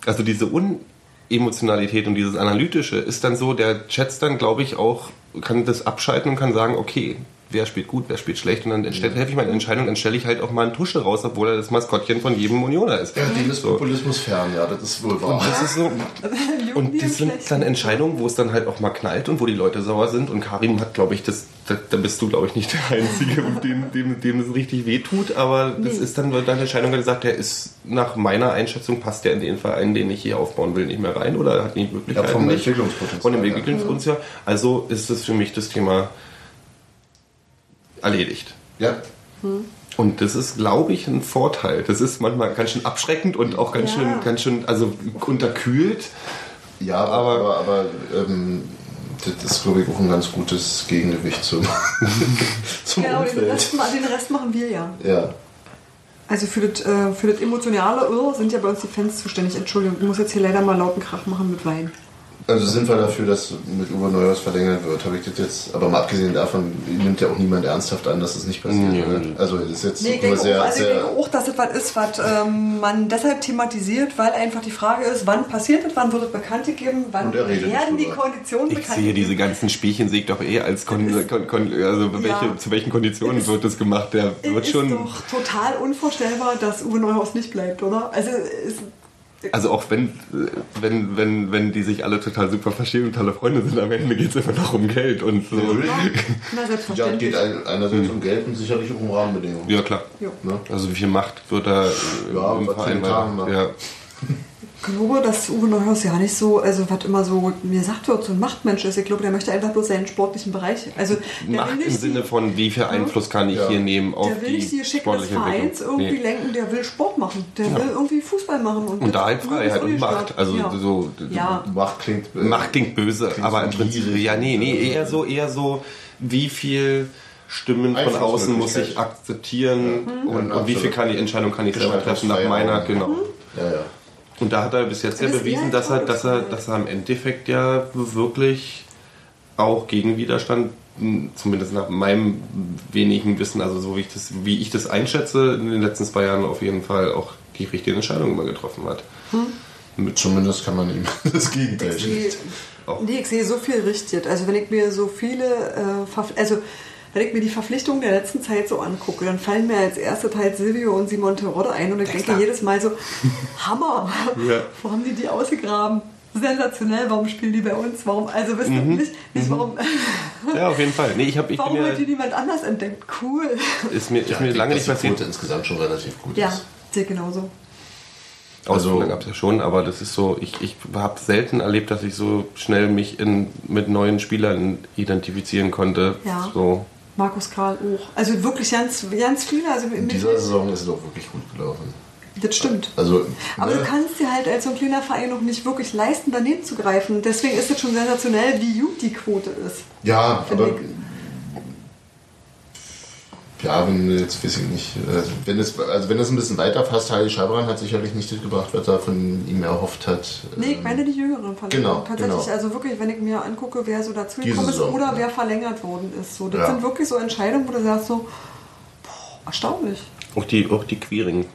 C: also diese Unemotionalität und dieses Analytische ist dann so, der schätzt dann, glaube ich, auch, kann das abschalten und kann sagen, okay, wer spielt gut, wer spielt schlecht und dann stelle helfe ich meine Entscheidung, dann stelle ich halt auch mal einen Tusche raus, obwohl er das Maskottchen von jedem Unioner ist.
D: Ja, dem ist
C: So.
D: Populismus fern, ja, das ist wohl wahr.
C: Das ist so. Und das sind dann Entscheidungen, wo es dann halt auch mal knallt und wo die Leute sauer sind. Und Karim hat, glaube ich, das, da, da bist du, glaube ich, nicht der Einzige, dem, dem, dem das richtig wehtut. Aber das
B: Nee.
C: ist dann wird dann Entscheidung gesagt, der ist nach meiner Einschätzung passt der in den Verein, den ich hier aufbauen will, nicht mehr rein oder hat nicht Möglichkeiten.
D: Ja, vom
C: nicht.
D: Entwicklungspotenzial,
C: Von dem
D: ja.
C: Entwicklungspotenzial. Also ist es für mich das Thema erledigt.
D: Ja,
C: Und das ist, glaube ich, ein Vorteil. Das ist manchmal ganz schön abschreckend und auch ganz
B: Ja.
C: schön, ganz schön, also unterkühlt.
D: ja aber,
C: Aber-
D: aber, ähm, das ist, glaube ich, auch ein ganz gutes Gegengewicht zum, zum
B: Genau, den
D: Umfeld.
B: Rest, den Rest machen wir ja.
D: Ja.
B: Also für das, äh, für das emotionale oh, sind ja bei uns die Fans zuständig. Entschuldigung, ich muss jetzt hier leider mal lauten Krach machen mit Wein.
D: Also sind wir dafür, dass mit Uwe Neuhaus verlängert wird, habe ich das jetzt, aber mal abgesehen davon nimmt ja auch niemand ernsthaft an, dass das nicht passiert.
C: Nee.
D: ne? Also das ist jetzt
B: Nee, ich denke,
D: sehr,
B: auch, also ich
D: sehr
B: denke auch, dass das was ist, was ähm, man deshalb thematisiert, weil einfach die Frage ist, wann passiert das, wann wird es bekannt gegeben, wann
D: er
B: werden die. Konditionen
C: Ich
B: bekannt
C: sehe diese ganzen Spielchen sehe ich doch eh als kon, kon, kon, also welche,
B: Ja.
C: zu welchen Konditionen wird das gemacht? Der wird
B: ist
C: schon,
B: doch total unvorstellbar, dass Uwe Neuhaus nicht bleibt, oder? Also ist,
C: also auch wenn, wenn, wenn, wenn die sich alle total super verstehen und tolle Freunde sind, am Ende geht es immer noch um Geld und so.
B: na
D: ja,
B: selbstverständlich.
D: geht ein, einerseits um Geld und sicherlich auch um Rahmenbedingungen.
C: Ja klar.
B: Jo.
D: Ne?
C: Also wie viel Macht wird da
D: Ja,
C: im Verein. Ja.
B: Ich glaube, dass Uwe Neuhaus ja nicht so, also was immer so mir sagt wird, so ein Machtmensch ist. Ich glaube, der möchte einfach bloß seinen sportlichen Bereich. Also
C: Macht im Sinne von, wie viel Einfluss kann ich
D: Ja.
C: hier nehmen auf
B: der will nicht die Geschicke des Vereins irgendwie
C: Nee.
B: lenken, der will Sport machen. Der will irgendwie Fußball machen. Und,
C: Und da halt Freiheit und. Macht. Also
B: ja.
C: so
B: Ja,
D: Macht klingt. äh,
C: Macht klingt böse,
D: Klingt
C: aber
D: so
C: im Prinzip,
D: gierig.
C: ja, nee, nee, eher so, eher so, wie viel Stimmen von außen muss ich akzeptieren
D: Ja,
C: und, und wie viel kann ich Entscheidung kann ich selber treffen nach meiner, genau.
D: Ja, ja.
C: Und da hat er bis jetzt ja
B: Das
C: bewiesen, dass er, dass er, dass er im Endeffekt ja wirklich auch gegen Widerstand, zumindest nach meinem wenigen Wissen, also so wie ich das, wie ich das einschätze, in den letzten zwei Jahren auf jeden Fall auch die richtige Entscheidung immer getroffen hat. Mit
D: Zumindest kann man ihm das Gegenteil
B: ich sehe, nee, ich sehe so viel richtig. Also wenn ich mir so viele, äh, also wenn ich mir die Verpflichtungen der letzten Zeit so angucke, dann fallen mir als erste Teil Silvio und Simon Terodde ein und ich denke jedes Mal so, Hammer,
C: Ja.
B: wo haben die die ausgegraben? Sensationell, warum spielen die bei uns? Warum, also wisst ihr nicht, nicht warum,
C: Ja, auf jeden Fall. Nee, ich habe ich
B: warum hat die niemand anders entdeckt? Cool.
C: ist mir, ist
D: Ja,
C: mir
D: ich
C: lange nicht
D: dass die
C: passiert.
D: Insgesamt schon relativ gut
B: Ja,
D: ist.
B: sehe genauso.
C: Ausflüge
D: Also-
C: gab es ja schon, aber das ist so, ich, ich habe selten erlebt, dass ich so schnell mich in, mit neuen Spielern identifizieren konnte.
B: Ja.
C: So.
B: Markus Karl auch. Also wirklich ganz, ganz viele. Also
D: In dieser Saison ist es auch wirklich gut gelaufen.
B: das stimmt.
D: Also,
B: Aber
D: ne,
B: du kannst dir halt als so ein kleiner Verein noch nicht wirklich leisten, daneben zu greifen. Deswegen ist es schon sensationell, wie gut die Quote ist.
D: ja, aber ja, wenn jetzt weiß ich nicht, also wenn es also wenn es ein bisschen weiter fasst, Heidi Schabran hat sicherlich nicht das gebracht, was er von ihm erhofft hat.
B: Nee, ich
D: Ähm,
B: meine die Jüngeren von
D: Genau,
B: Tatsächlich,
D: genau.
B: also wirklich, wenn ich mir angucke, wer so dazu
D: Diese
B: gekommen ist oder
D: ja.
B: wer verlängert worden ist. So, das
D: Ja.
B: sind wirklich so Entscheidungen, wo du sagst so, boah, erstaunlich.
C: Auch die, auch die Queering.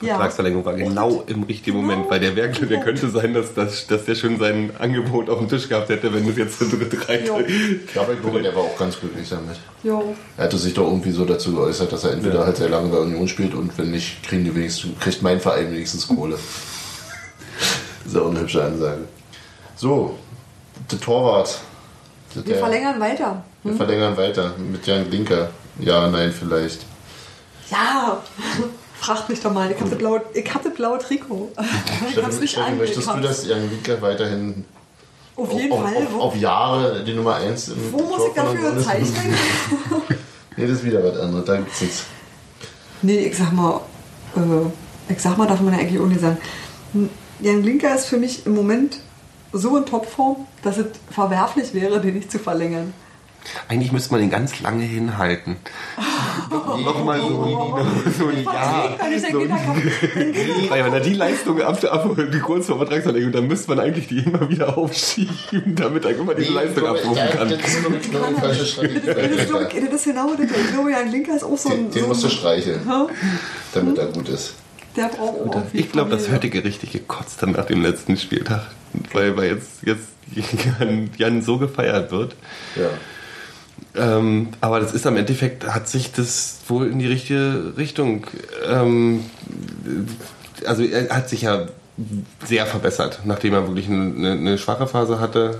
B: Ja.
C: Vertragsverlängerung war genau im richtigen. Moment, weil der wäre, der könnte sein, dass, dass, dass der schon sein Angebot auf dem Tisch gehabt hätte, wenn es jetzt zu dritt reicht.
D: Ich glaube, ich glaube, der war auch ganz glücklich damit.
B: Jo.
D: Er hatte sich doch irgendwie so dazu geäußert, dass er entweder
C: Ja.
D: halt sehr lange bei Union spielt und wenn nicht, kriegen die wenigstens, kriegt mein Verein wenigstens Kohle. ist auch eine hübsche Ansage. So, der Torwart. Der,
B: Wir verlängern weiter.
D: Wir verlängern weiter mit Jan Linker. Ja, nein, vielleicht.
B: Ja, fragt mich doch mal. Ich habe das, blaue- ich hab das blaue Trikot. Ich hab's nicht
D: Steffi,
B: an.
D: möchtest du, dass Jan Linker weiterhin
B: Auf jeden
D: auf,
B: Fall.
D: auf, auf Jahre die Nummer 1 im
B: wo muss ich dafür zeichnen?
D: Nee, das ist wieder was anderes, da gibt's nichts.
B: Nee, ich sag mal, äh, ich sag mal, darf man ja eigentlich ohne sagen. Jan Linker ist für mich im Moment so in Topform, dass es verwerflich wäre, den nicht zu verlängern.
C: Eigentlich müsste man den ganz lange hinhalten. Nochmal so, so ein Jahr.
B: Dann
C: weil wenn er die Leistung ab, ab die kurz vor Vertragsverlängerung, dann müsste man eigentlich die immer wieder aufschieben, damit er immer diese Leistung abrufen
D: Ja,
C: kann.
D: Das ist nur eine falsche Strategie.
B: das, ist, genau das. Ich glaube, Jan Linker ist auch so
D: Den,
B: ein.
D: den
B: so
D: musst du streicheln, damit er gut ist.
B: der braucht auch viel
C: Ich glaube, das. Höttige richtig gekotzt hat nach dem letzten Spieltag. Weil, weil jetzt, jetzt Jan, Jan so gefeiert wird.
D: Ja.
C: Ähm, aber das ist am Endeffekt, hat sich das wohl in die richtige Richtung. Ähm, also er hat sich ja sehr verbessert, nachdem er wirklich eine, eine schwache Phase hatte.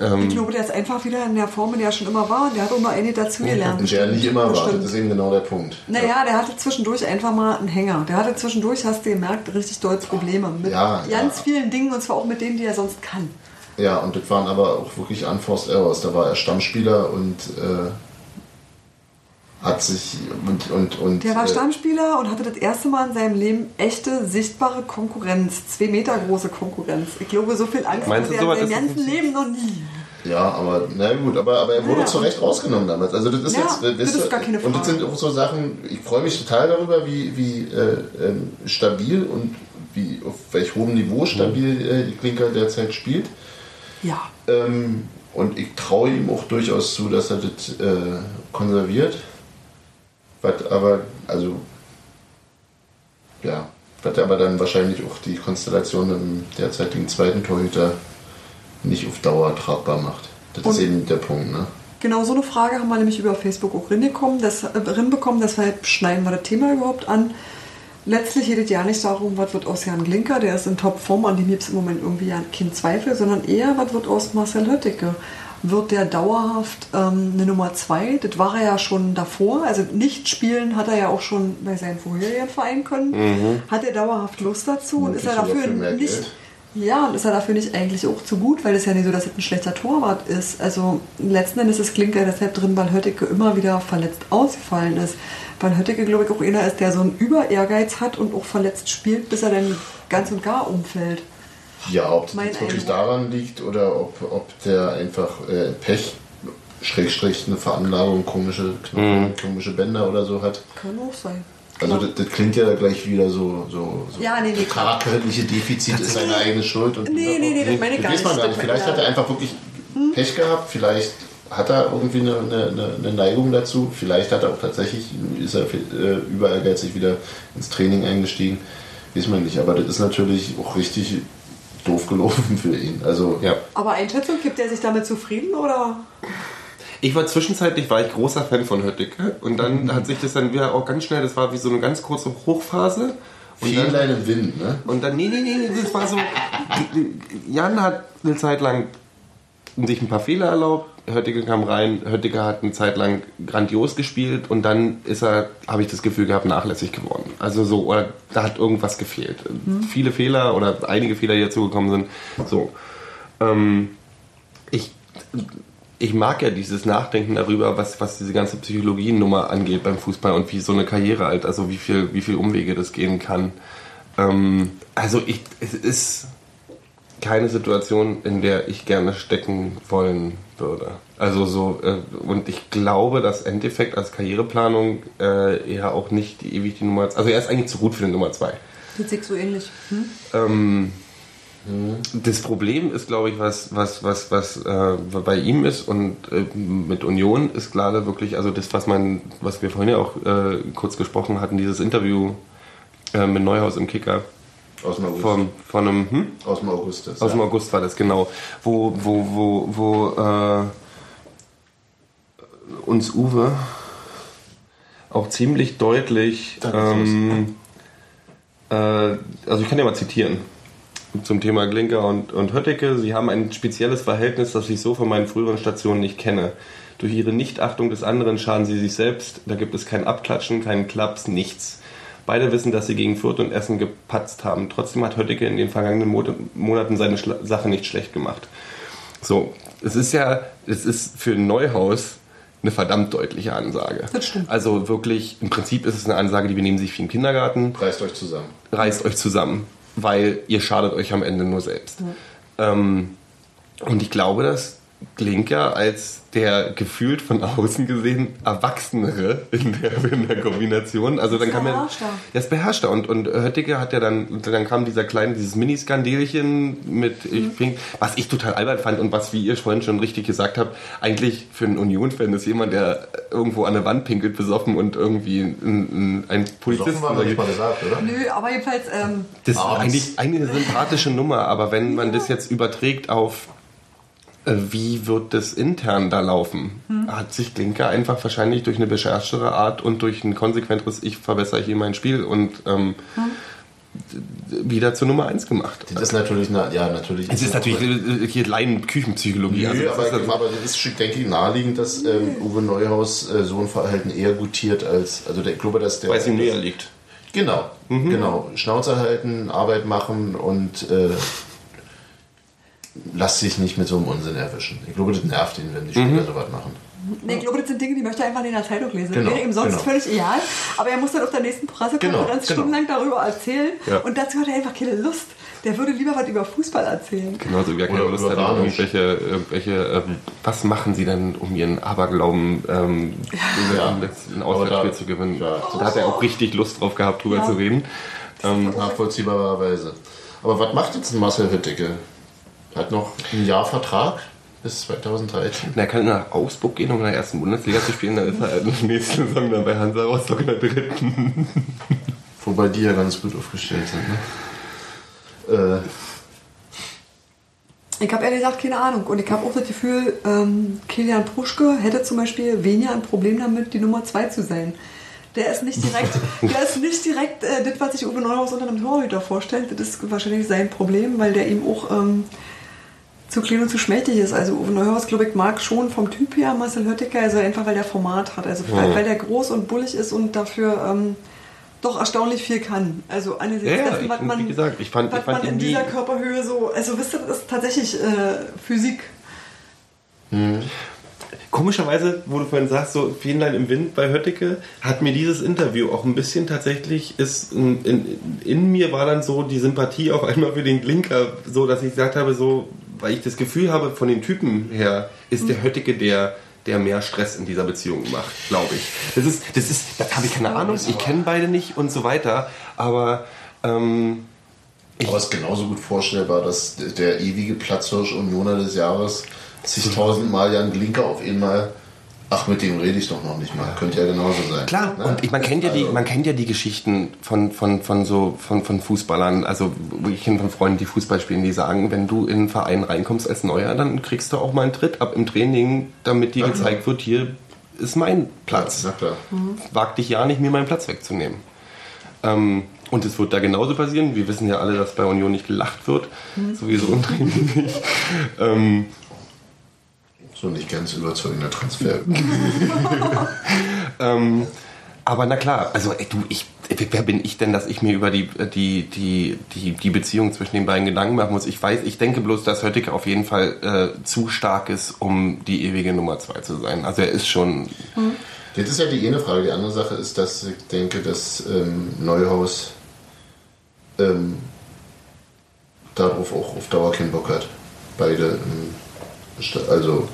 C: Ähm,
B: Ich glaube, der ist einfach wieder in der Form, in der er schon immer war. Der hat auch noch eine dazugelernt.
D: Und der nicht immer war,
B: Bestimmt.
D: das ist eben genau der Punkt.
B: Naja, der hatte zwischendurch einfach mal einen Hänger. Der hatte zwischendurch, hast du gemerkt, richtig doll Probleme mit
D: Ja,
B: ganz
D: ja.
B: vielen Dingen und zwar auch mit denen, die er sonst kann.
D: Ja, und das waren aber auch wirklich Unforced Errors. Da war er Stammspieler und äh, hat sich und und und
B: Der war
D: äh,
B: Stammspieler und hatte das erste Mal in seinem Leben echte, sichtbare Konkurrenz. Zwei Meter große Konkurrenz. Ich glaube, so viel Angst hatte er
C: so
B: in seinem ganzen? Leben noch nie.
D: Ja, aber na gut, aber, aber er wurde
B: Ja.
D: zu Recht rausgenommen damals. Also das ist
B: Ja,
D: jetzt,
B: das ist gar keine
D: und das
B: Frage.
D: sind auch so Sachen. Ich freue mich total darüber, wie wie äh, ähm, stabil und wie auf welch hohem Niveau stabil äh, Klinker derzeit spielt.
B: Ja.
D: Ähm, und ich traue ihm auch durchaus zu, dass er das äh, konserviert. Was aber, also, ja, was aber dann wahrscheinlich auch die Konstellation dem derzeitigen zweiten Torhüter nicht auf Dauer tragbar macht. Das ist
B: Und-
D: eben der Punkt, ne?
B: Genau so eine Frage haben wir nämlich über Facebook auch reinbekommen, das, äh, deshalb schneiden wir das Thema überhaupt an. Letztlich geht es ja nicht darum, was wird aus Jan Glinker, der ist in Topform, an dem gibt es im Moment irgendwie ja keinen Zweifel, sondern eher, was wird aus Marcel Hötticke. Wird der dauerhaft ähm, eine Nummer zwei? Das war er ja schon davor. Also nicht spielen hat er ja auch schon bei seinem vorherigen Verein können. Hat er dauerhaft Lust dazu und ist er dafür nicht.
D: Geld.
B: Ja, und ist er dafür nicht eigentlich auch zu gut, weil es ja nicht so, dass es ein schlechter Torwart ist. Also letzten Endes ist Klinker deshalb drin, weil Höttike immer wieder verletzt ausgefallen ist. Weil Höttike, glaube ich, auch einer ist, der so einen Über-Ehrgeiz hat und auch verletzt spielt, bis er dann ganz und gar umfällt.
D: Ja, ob das wirklich
B: Eindruck.
D: daran liegt oder ob, ob der einfach äh, Pech, Schrägstrich, eine Veranlagung, komische Knochen, komische Bänder oder so hat.
B: Kann auch sein.
D: Also das, das klingt ja gleich wieder so, so, so
B: Ja, nee, nee,
D: charakterliche Defizit ist seine eigene Schuld. Und
B: Nee, nee, nee, das meine ich gar
D: weiß man
B: nicht.
D: gar nicht. Vielleicht hat er einfach wirklich Pech gehabt, vielleicht hat er irgendwie eine, eine, eine Neigung dazu, vielleicht hat er auch tatsächlich, ist er äh, über ehrgeizig wieder ins Training eingestiegen, weiß man nicht. Aber das ist natürlich auch richtig doof gelaufen für ihn. Also
C: ja.
B: Aber Einschätzung, gibt er sich damit zufrieden oder?
C: Ich war zwischenzeitlich war ich großer Fan von Höttike und dann hat sich das dann wieder auch ganz schnell, das war wie so eine ganz kurze Hochphase. Und dann,
D: Fähnlein im Wind, ne?
C: und dann, nee, nee, nee, das war so, Jan hat eine Zeit lang sich ein paar Fehler erlaubt, Höttike kam rein, Höttike hat eine Zeit lang grandios gespielt und dann ist er, habe ich das Gefühl gehabt, nachlässig geworden. Also so, oder da hat irgendwas gefehlt. Viele Fehler oder einige Fehler, die dazugekommen sind. So. Ähm, ich, ich mag ja dieses Nachdenken darüber, was, was diese ganze Psychologienummer angeht beim Fußball und wie so eine Karriere halt, also wie viel, wie viel Umwege das gehen kann. Ähm, also ich, es ist keine Situation, in der ich gerne stecken wollen würde. Also so, äh, und ich glaube, dass Endeffekt als Karriereplanung äh, er auch nicht die, ewig die Nummer, also er ist eigentlich zu gut für die Nummer zwei.
B: Das sehe ich so ähnlich. Hm?
C: Ähm, das Problem ist, glaube ich, was, was, was, was äh, bei ihm ist und äh, mit Union ist gerade wirklich, also das, was man, was wir vorhin ja auch äh, kurz gesprochen hatten, dieses Interview äh, mit Neuhaus im Kicker
D: Aus dem August.
C: von, von einem, hm?
D: Aus dem August. Das,
C: Aus dem
D: ja.
C: August war das, genau. Wo, wo, wo, wo äh, uns Uwe auch ziemlich deutlich, ähm, äh, also ich kann ja mal zitieren zum Thema Glinker und, und Hötteke. Sie haben ein spezielles Verhältnis, das ich so von meinen früheren Stationen nicht kenne. Durch ihre Nichtachtung des anderen schaden sie sich selbst. Da gibt es kein Abklatschen, keinen Klaps, nichts. Beide wissen, dass sie gegen Fürth und Essen gepatzt haben. Trotzdem hat Höttike in den vergangenen Mo- Monaten seine Schla Sache nicht schlecht gemacht. So, es ist ja, es ist für Neuhaus eine verdammt deutliche Ansage.
B: Das stimmt.
C: Also wirklich, im Prinzip ist es eine Ansage, die benehmen sich wie im Kindergarten.
D: Reißt euch zusammen.
C: Reißt euch zusammen, weil ihr schadet euch am Ende nur selbst. Ähm, und ich glaube, dass Glinker als der gefühlt von außen gesehen Erwachsenere in der, in der Kombination, also dann
B: ist
C: kann man,
B: beherrschter.
C: der ist beherrschter und, und Höttike hat ja dann, dann kam dieser kleine, dieses Mini-Skandelchen mit,
B: Mhm.
C: ich bin, was ich total albern fand und was, wie ihr vorhin schon richtig gesagt habt, eigentlich für einen Union-Fan ist jemand, der irgendwo an der Wand pinkelt, besoffen und irgendwie ein, ein, ein Polizist
D: Besoffen war nicht mal gesagt, oder?
B: Nö, aber jedenfalls, ähm,
C: das ist eigentlich, eine sympathische Nummer, aber wenn man das jetzt überträgt auf wie wird das intern da laufen, hat sich Glinker einfach wahrscheinlich durch eine beherrschtere Art und durch ein konsequenteres Ich verbessere hier mein Spiel und ähm, d- wieder zur Nummer 1 gemacht.
D: Das ist natürlich, na, ja, natürlich.
C: Es ist natürlich äh, hier Laien-Küchenpsychologie.
D: Nö,
C: also
D: aber,
C: das ist,
D: aber das ist, denke ich, naheliegend, dass ähm, Uwe Neuhaus äh, so ein Verhalten eher gutiert als. Also der, ich glaube, dass der.
C: weil es ihm näher liegt.
D: Genau, genau. Schnauze halten, Arbeit machen und äh, lass sich nicht mit so einem Unsinn erwischen. Ich glaube, das nervt ihn, wenn die Spieler sowas machen.
B: nee, ich glaube, das sind Dinge, die möchte er einfach in der Zeitung lesen.
D: Genau,
B: Wäre ihm sonst
D: genau.
B: völlig egal. Aber er muss dann auf der nächsten Pressekonferenz
D: Genau, genau.
B: stundenlang darüber erzählen.
C: Ja.
B: Und dazu hat er einfach keine Lust. Der würde lieber was über Fußball erzählen.
C: Genauso wie er keine
D: Oder
C: Lust hat, irgendwelche, irgendwelche ähm, was machen sie denn, um ihren Aberglauben ähm,
D: Ja.
C: um das- ein Auswärtsspiel zu gewinnen?
D: ja.
C: Da hat er auch richtig Lust drauf gehabt, drüber
B: Ja.
C: zu reden. Ähm,
D: Nachvollziehbarerweise. Aber was macht jetzt ein Marcel Hat noch ein Jahr Vertrag bis 2013.
C: er kann nach Augsburg gehen, um in der ersten Bundesliga zu spielen, dann ist er halt nächste Saison dann bei Hansa Rostock in der dritten.
D: Wobei die ja ganz gut aufgestellt sind. Ne? Äh,
B: Ich habe ehrlich gesagt keine Ahnung. Und ich habe auch das Gefühl, ähm, Kilian Pruschke hätte zum Beispiel weniger ein Problem damit, die Nummer 2 zu sein. Der ist nicht direkt, der ist nicht direkt äh, das, was sich Uwe Neuhaus unter einem Torhüter vorstellt. Das ist wahrscheinlich sein Problem, weil der ihm auch ähm, zu klein und zu schmächtig ist. Also Uwe Neuhaus, glaube ich, mag schon vom Typ her Marcel Höttger, also einfach weil der Format hat. Also weil der groß und bullig ist und dafür ähm, doch erstaunlich viel kann. Also angesichts
C: Ja,
B: dessen, was man,
C: wie gesagt, ich fand- ich fand
B: man in dieser Körperhöhe so, also wisst ihr, das ist tatsächlich äh, Physik.
C: Komischerweise, wo du vorhin sagst, so Fähnlein im Wind bei Höttike, hat mir dieses Interview auch ein bisschen tatsächlich, ist in, in, in mir war dann so die Sympathie auf einmal für den Glinker, so dass ich gesagt habe, so, weil ich das Gefühl habe, von den Typen her ist der Höttike der der mehr Stress in dieser Beziehung macht, glaube ich. Das ist, das ist, das habe ich keine Ahnung, ich kenne beide nicht und so weiter, aber ähm,
D: aber es ist genauso gut vorstellbar, dass der ewige Platzhirsch Unioner des Jahres sich tausendmal Jan Glinker auf einmal. Ach, mit dem rede ich doch noch nicht mal. Könnte ja genauso sein.
C: Klar,
D: Ne?
C: und ich, man, kennt ja die,
D: Also-
C: man kennt ja die Geschichten von, von, von, so, von, von Fußballern, also ich kenne von Freunden, die Fußball spielen, die sagen, wenn du in einen Verein reinkommst als Neuer, dann kriegst du auch mal einen Tritt ab im Training, damit dir
D: Ja,
C: gezeigt wird, hier ist mein Platz.
D: Ja, klar.
C: Wag dich ja nicht, mir meinen Platz wegzunehmen. Ähm, und es wird da genauso passieren. Wir wissen ja alle, dass bei Union nicht gelacht wird, sowieso im Training nicht. Ähm,
D: So nicht ganz überzeugender Transfer.
C: Ähm, aber na klar, also ey, du, ich, wer bin ich denn, dass ich mir über die, die, die, die, die Beziehung zwischen den beiden Gedanken machen muss? Ich weiß, ich denke bloß, dass Höttike auf jeden Fall äh, zu stark ist, um die ewige Nummer zwei zu sein. Also er ist schon,
D: Jetzt ist ja die eine Frage. Die andere Sache ist, dass ich denke, dass ähm, Neuhaus ähm, darauf auch auf Dauer keinen Bock hat. Beide. Ähm, also,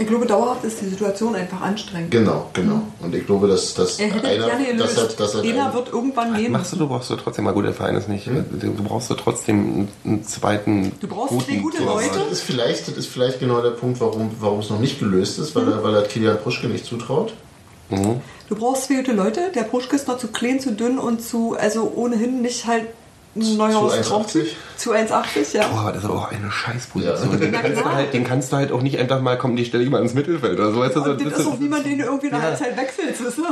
B: Ich glaube, dauerhaft ist die Situation einfach anstrengend.
D: genau, genau. Und ich glaube, dass, dass
B: Er hätte
D: einer.
B: gerne
D: dass er,
B: gelöst.
D: dass er
B: Einer wird irgendwann gehen.
C: machst du, du brauchst du trotzdem mal gut, der Verein ist nicht, du brauchst du trotzdem einen, zweiten
B: Du brauchst zwei gute. Leute.
D: das ist vielleicht, das ist vielleicht genau der Punkt, warum, warum es noch nicht gelöst ist, weil, er, weil er Kilian Pruschke nicht zutraut.
B: Du brauchst zwei gute Leute. Der Puschke ist noch zu klein, zu dünn und zu, also ohnehin nicht halt ein Neuhaus
D: 1,80?
B: Traumtyp. Zu 1,80, ja.
C: Boah, das ist aber auch eine Scheißposition.
D: Ja.
C: Den, kannst du
B: klar.
C: halt, den kannst du halt auch nicht einfach mal, komm, die stelle ich mal ins Mittelfeld oder so. Weißt du, so,
B: das ist auch niemand, den du irgendwie nach
C: Ja.
B: der Zeit wechselst, weißt du?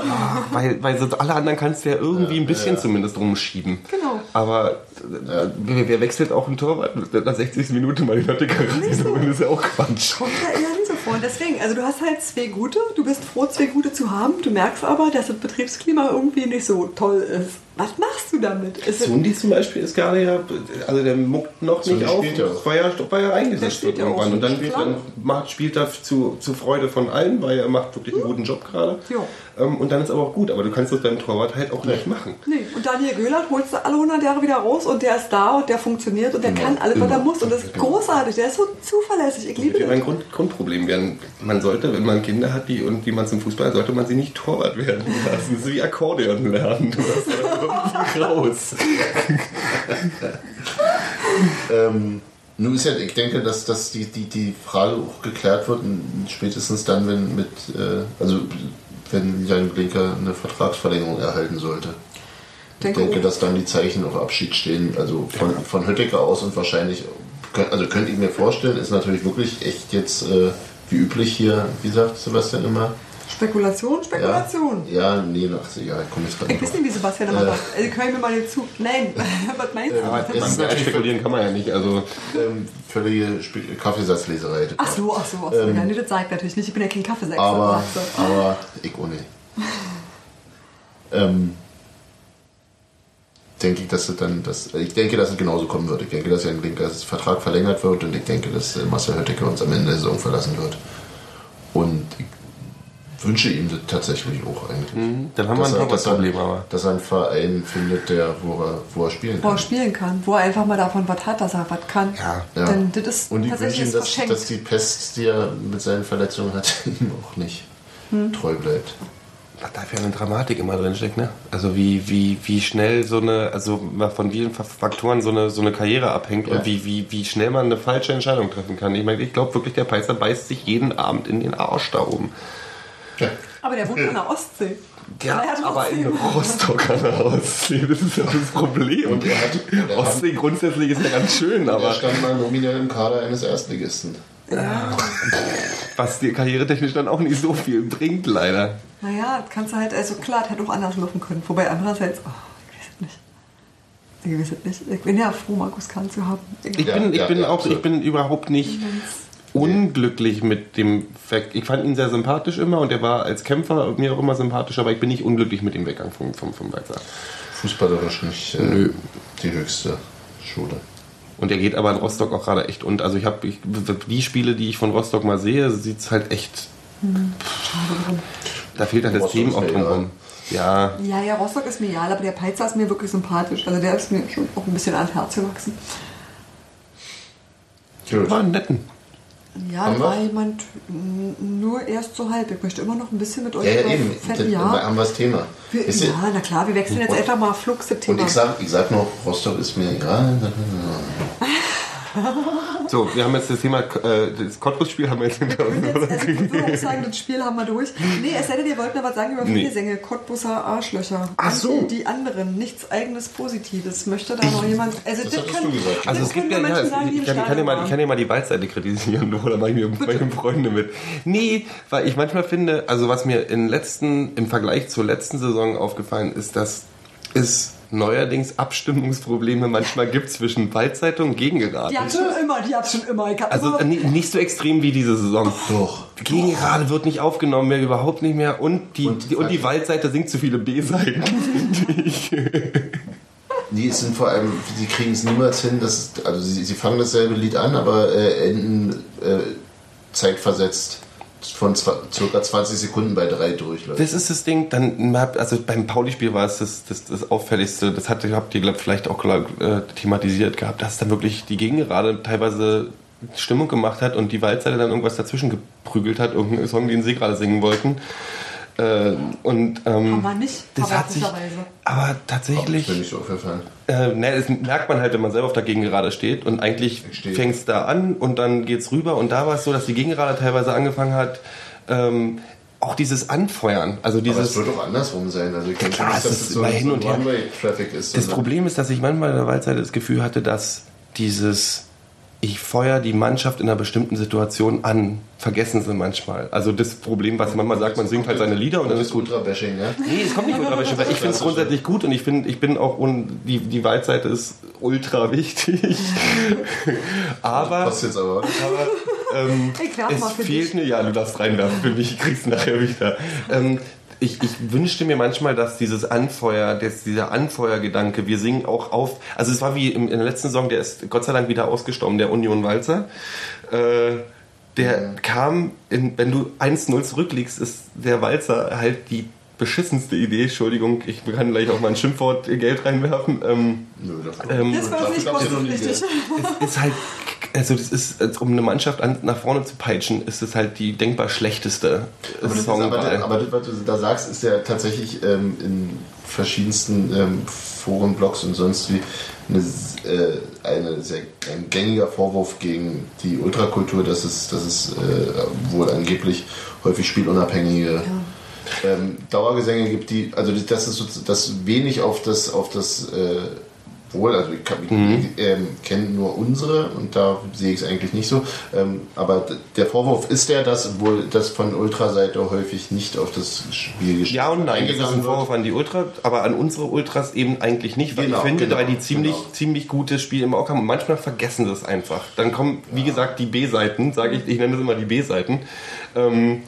C: Weil, weil sonst alle anderen kannst du ja irgendwie ein bisschen zumindest rumschieben.
B: Genau.
C: Aber wer, wer wechselt auch einen Torwart nach der 60. Minute mal die Höttike rein? Das ist ja auch Quatsch.
B: Kommt da eher nicht so vor. Und deswegen, also du hast halt zwei gute, du bist froh, zwei gute zu haben. Du merkst aber, dass das Betriebsklima irgendwie nicht so toll ist. Was machst du damit? Ist
C: Zundi zum Beispiel ist gerade ja, also der muckt noch
D: Zundi
C: nicht auf,
D: spielt ja
C: er, weil er
B: Der
C: eingesetzt
B: spielt
C: wird
B: ja auch.
C: irgendwann. Und dann,
B: Spielt
C: dann macht, spielt er zu, zur Freude von allen, weil er macht wirklich einen guten Job gerade.
B: Ja.
C: Ähm, und dann ist aber auch gut, aber du kannst das beim Torwart halt auch nicht machen.
B: Nee, und Daniel Göhlert holst du alle 100 Jahre wieder raus und der ist da und der funktioniert und der
D: Immer,
B: kann alles, was er muss. Und das ist großartig. Der ist so zuverlässig. Ich liebe
C: Das wird ein
B: den.
C: Grund, Grundproblem werden. Man sollte, wenn man Kinder hat, die und die man zum Fußball, sollte man sie nicht Torwart werden lassen. Das ist wie Akkordeon lernen. Raus.
D: Ähm, nun ist ja, ich denke, dass, dass die, die, die Frage auch geklärt wird, spätestens dann, wenn mit, äh, also wenn Jan Blinker eine Vertragsverlängerung erhalten sollte. Ich
B: Denke
D: dass dann die Zeichen auf Abschied stehen, also von, von Hötteke aus und wahrscheinlich, also könnte ich mir vorstellen, ist natürlich wirklich echt jetzt äh, wie üblich hier, wie sagt Sebastian immer?
B: Spekulation,
D: Ja,
B: Spekulation.
D: ja nee, ach, ja, ich komme jetzt gerade
B: Ich weiß
D: nicht
B: wie Sebastian immer
D: Äh.
B: sagt. Also, können mir mal den Zug. Nein, was meinst du?
D: Aber es
C: Man,
D: ist natürlich
C: spekulieren kann man ja nicht. Also
D: ähm, völlige Spe Kaffeesatzleserei.
B: Ach so, ach so, ach so. ja, nee, das sagt natürlich nicht. Ich bin ja kein Kaffeesechser.
D: aber,
B: er.
D: aber ich nicht. ähm, denke ich, dass es dann, dass, ich denke, dass es genauso kommen wird. Ich denke, dass Jan Blinkers Vertrag verlängert wird und ich denke, dass äh, Marcel Hötteke uns am Ende der Saison verlassen wird. Und ich wünsche ihm das tatsächlich auch eigentlich.
C: Mhm, dann haben wir ein
D: er- er-
C: Torwartproblem, aber.
D: Dass er einen Verein findet, der, wo, er, wo er spielen
B: Wo er
D: kann.
B: spielen kann, wo er einfach mal davon was hat, dass er was kann.
C: Ja.
D: Ja.
B: Denn das ist
D: Und ich wünsche ihm,
B: das
D: dass, dass die Pest, die er mit seinen Verletzungen hat, ihm auch nicht
B: Hm.
D: treu bleibt.
C: Was da für eine Dramatik immer drin steckt, ne? Also wie, wie, wie schnell so eine, also von vielen Faktoren so eine, so eine Karriere abhängt
D: Ja.
C: und wie, wie, wie schnell man eine falsche Entscheidung treffen kann. Ich meine, ich glaube wirklich, der Peißer beißt sich jeden Abend in den Arsch da oben.
D: Ja.
B: aber der wohnt an der Ostsee.
C: Ja,
B: Er hat
C: aber in Rostock an der Ostsee, das ist ja das Problem.
D: Und er hat- er hat-
C: Ostsee grundsätzlich ist ja ganz schön,
D: Er
C: aber
D: stand mal nominell im Kader eines Erstligisten.
C: was dir karrieretechnisch dann auch nicht so viel bringt, leider.
B: Naja, das kannst du halt, also klar, das hätte auch anders laufen können. Wobei andererseits, oh, ich weiß es nicht. Ich weiß es nicht. Ich bin ja froh, Markus Kahn zu haben.
C: Ich
D: Ja,
C: bin, ich
D: ja,
C: bin
D: ja,
C: auch,
D: absolut.
C: ich bin überhaupt nicht unglücklich mit dem Weg. Ich fand ihn sehr sympathisch immer und er war als Kämpfer mir auch immer sympathisch, aber ich bin nicht unglücklich mit dem Weggang vom, vom, vom Weizer.
D: Fußballerisch nicht äh,
C: Nö.
D: die höchste Schule.
C: Und er geht aber in Rostock auch gerade echt. Und also ich habe ich, die Spiele, die ich von Rostock mal sehe, sieht es halt echt. Da fehlt halt das Team auch drumherum. Ja,
B: Ja, ja, Rostock ist mir egal, aber der Peizer ist mir wirklich sympathisch. Also der ist mir schon auch ein bisschen ans Herz gewachsen.
D: Gut.
C: war ein netten.
B: Ja, da war jemand nur erst so halb. Ich möchte immer noch ein bisschen mit euch
D: Ja, ja, eben.
B: Fett-
D: Das,
B: ja.
D: haben wir das Thema.
B: Wir,
D: ihr-
B: ja, na klar, wir wechseln jetzt
D: Und-
B: einfach mal flugs das
D: Und
B: Thema.
D: ich sag, ich sag noch, Rostock ist mir egal.
C: So, wir haben jetzt das Thema, äh, das Cottbus-Spiel haben wir jetzt hinter uns.
B: Jetzt, also ich würde auch sagen, das Spiel haben wir durch. Nee, es sei denn, ihr wollt noch was sagen über
C: Nee.
B: Viergesänge, Cottbusser Arschlöcher.
C: Ach so.
B: Die anderen, nichts eigenes Positives. Möchte da noch jemand... Also das,
D: hattest
B: kann,
D: du gesagt.
B: das
C: Also es gibt ja, ja
B: Menschen sagen, die
C: ich,
B: im
C: kann, ich, kann mal, ich kann ja mal die Waldseite kritisieren, oder mache ich mir meine Freunde mit. Nee, weil ich manchmal finde, also was mir im letzten, im Vergleich zur letzten Saison aufgefallen ist, dass es neuerdings Abstimmungsprobleme manchmal gibt zwischen Waldzeitung und Gegengerade.
B: Die hat schon immer, die hat schon immer. Ich hab
C: Also
B: immer
C: äh, ni- nicht so extrem wie diese Saison.
D: Doch.
C: Gegengerade wird nicht aufgenommen mehr, überhaupt nicht mehr. Und die,
D: Und
C: die, und die Waldseite singt zu viele B-Seiten.
D: Die sind vor allem, sie kriegen es niemals hin, dass, also sie, sie fangen dasselbe Lied an, aber äh, enden äh, zeitversetzt von circa 20 Sekunden bei drei durchläuft.
C: Das ist das Ding, dann also beim Pauli-Spiel war es das, das, das Auffälligste, das hatte, habt ihr glaub, vielleicht auch äh, thematisiert gehabt, dass dann wirklich die Gegengerade teilweise Stimmung gemacht hat und die Waldseite dann irgendwas dazwischen geprügelt hat, irgendeinen Song, den sie gerade singen wollten. Äh, und ähm,
B: Haben wir nicht,
C: das hat sich, aber
D: Das
C: tatsächlich,
D: ich so
C: äh, ne, das merkt man halt, wenn man selber auf der Gegengerade steht und eigentlich fängt es da an und dann geht's rüber und da war es so, dass die Gegengerade teilweise angefangen hat, ähm, auch dieses Anfeuern, also
D: Aber es
C: dieses
D: wird auch andersrum sein. Also ich
C: Klar,
D: nicht,
C: es
D: dass
C: ist
D: es so,
C: immer
D: so
C: hin und her.
D: One-Way-Traffic ist.
C: Das Problem ist, dass ich manchmal in der Waldseite das Gefühl hatte, dass dieses ich feuer die Mannschaft in einer bestimmten Situation an, vergessen sie manchmal. Also das Problem, was man manchmal sagt, man singt halt seine Lieder und dann ist gut.
D: Ultra-Bashing, ja?
C: Nee, es kommt nicht ultra wichtig, weil ich finde es grundsätzlich gut und ich finde, ich bin auch un, die, die Waldseite ist ultra wichtig. aber
D: Kostet jetzt aber.
C: aber ähm,
B: Ich werf
C: es
B: mal für
C: fehlt
B: dich.
C: mir, ja, du darfst reinwerfen für mich, ich krieg's nachher wieder. Ähm, ich, ich wünschte mir manchmal, dass dieses Anfeuer, dass dieser Anfeuergedanke, wir singen auch auf, also es war wie im, in der letzten Song, der ist Gott sei Dank wieder ausgestorben, der Union Walzer. Äh, der kam, in, wenn du 1-0 zurückliegst, ist der Walzer halt die beschissenste Idee, Entschuldigung, ich kann gleich auch mal ein Schimpfwort Geld reinwerfen. Ähm,
D: Nö, das
C: ähm,
B: Das war nicht
D: noch nie
B: richtig.
C: es ist halt, also das ist, um eine Mannschaft an, nach vorne zu peitschen, ist es halt die denkbar schlechteste
D: Aber, das
C: Songwahl.
D: aber, aber das, was du da sagst, ist ja tatsächlich ähm, in verschiedensten ähm, Foren, Blogs und sonst wie eine, äh, eine sehr, ein gängiger Vorwurf gegen die Ultrakultur, dass es, dass es äh, wohl angeblich häufig spielunabhängige ähm, Dauergesänge gibt, die, also das ist so, das wenig auf das, auf das äh, wohl, also ich, kann- ich ähm, kenne nur unsere und da sehe ich es eigentlich nicht so. Ähm, aber der Vorwurf ist der, dass wohl das von Ultraseite häufig nicht auf das Spiel
C: Ja und nein, das ist ein Vorwurf an die Ultra, aber an unsere Ultras eben eigentlich nicht, weil
D: Genau,
C: ich finde,
D: genau,
C: weil die ziemlich,
D: genau.
C: ziemlich gutes Spiel im Auge haben und manchmal vergessen das einfach. Dann kommen, wie gesagt, die B-Seiten, sage ich, ich nenne das immer die B-Seiten, ähm,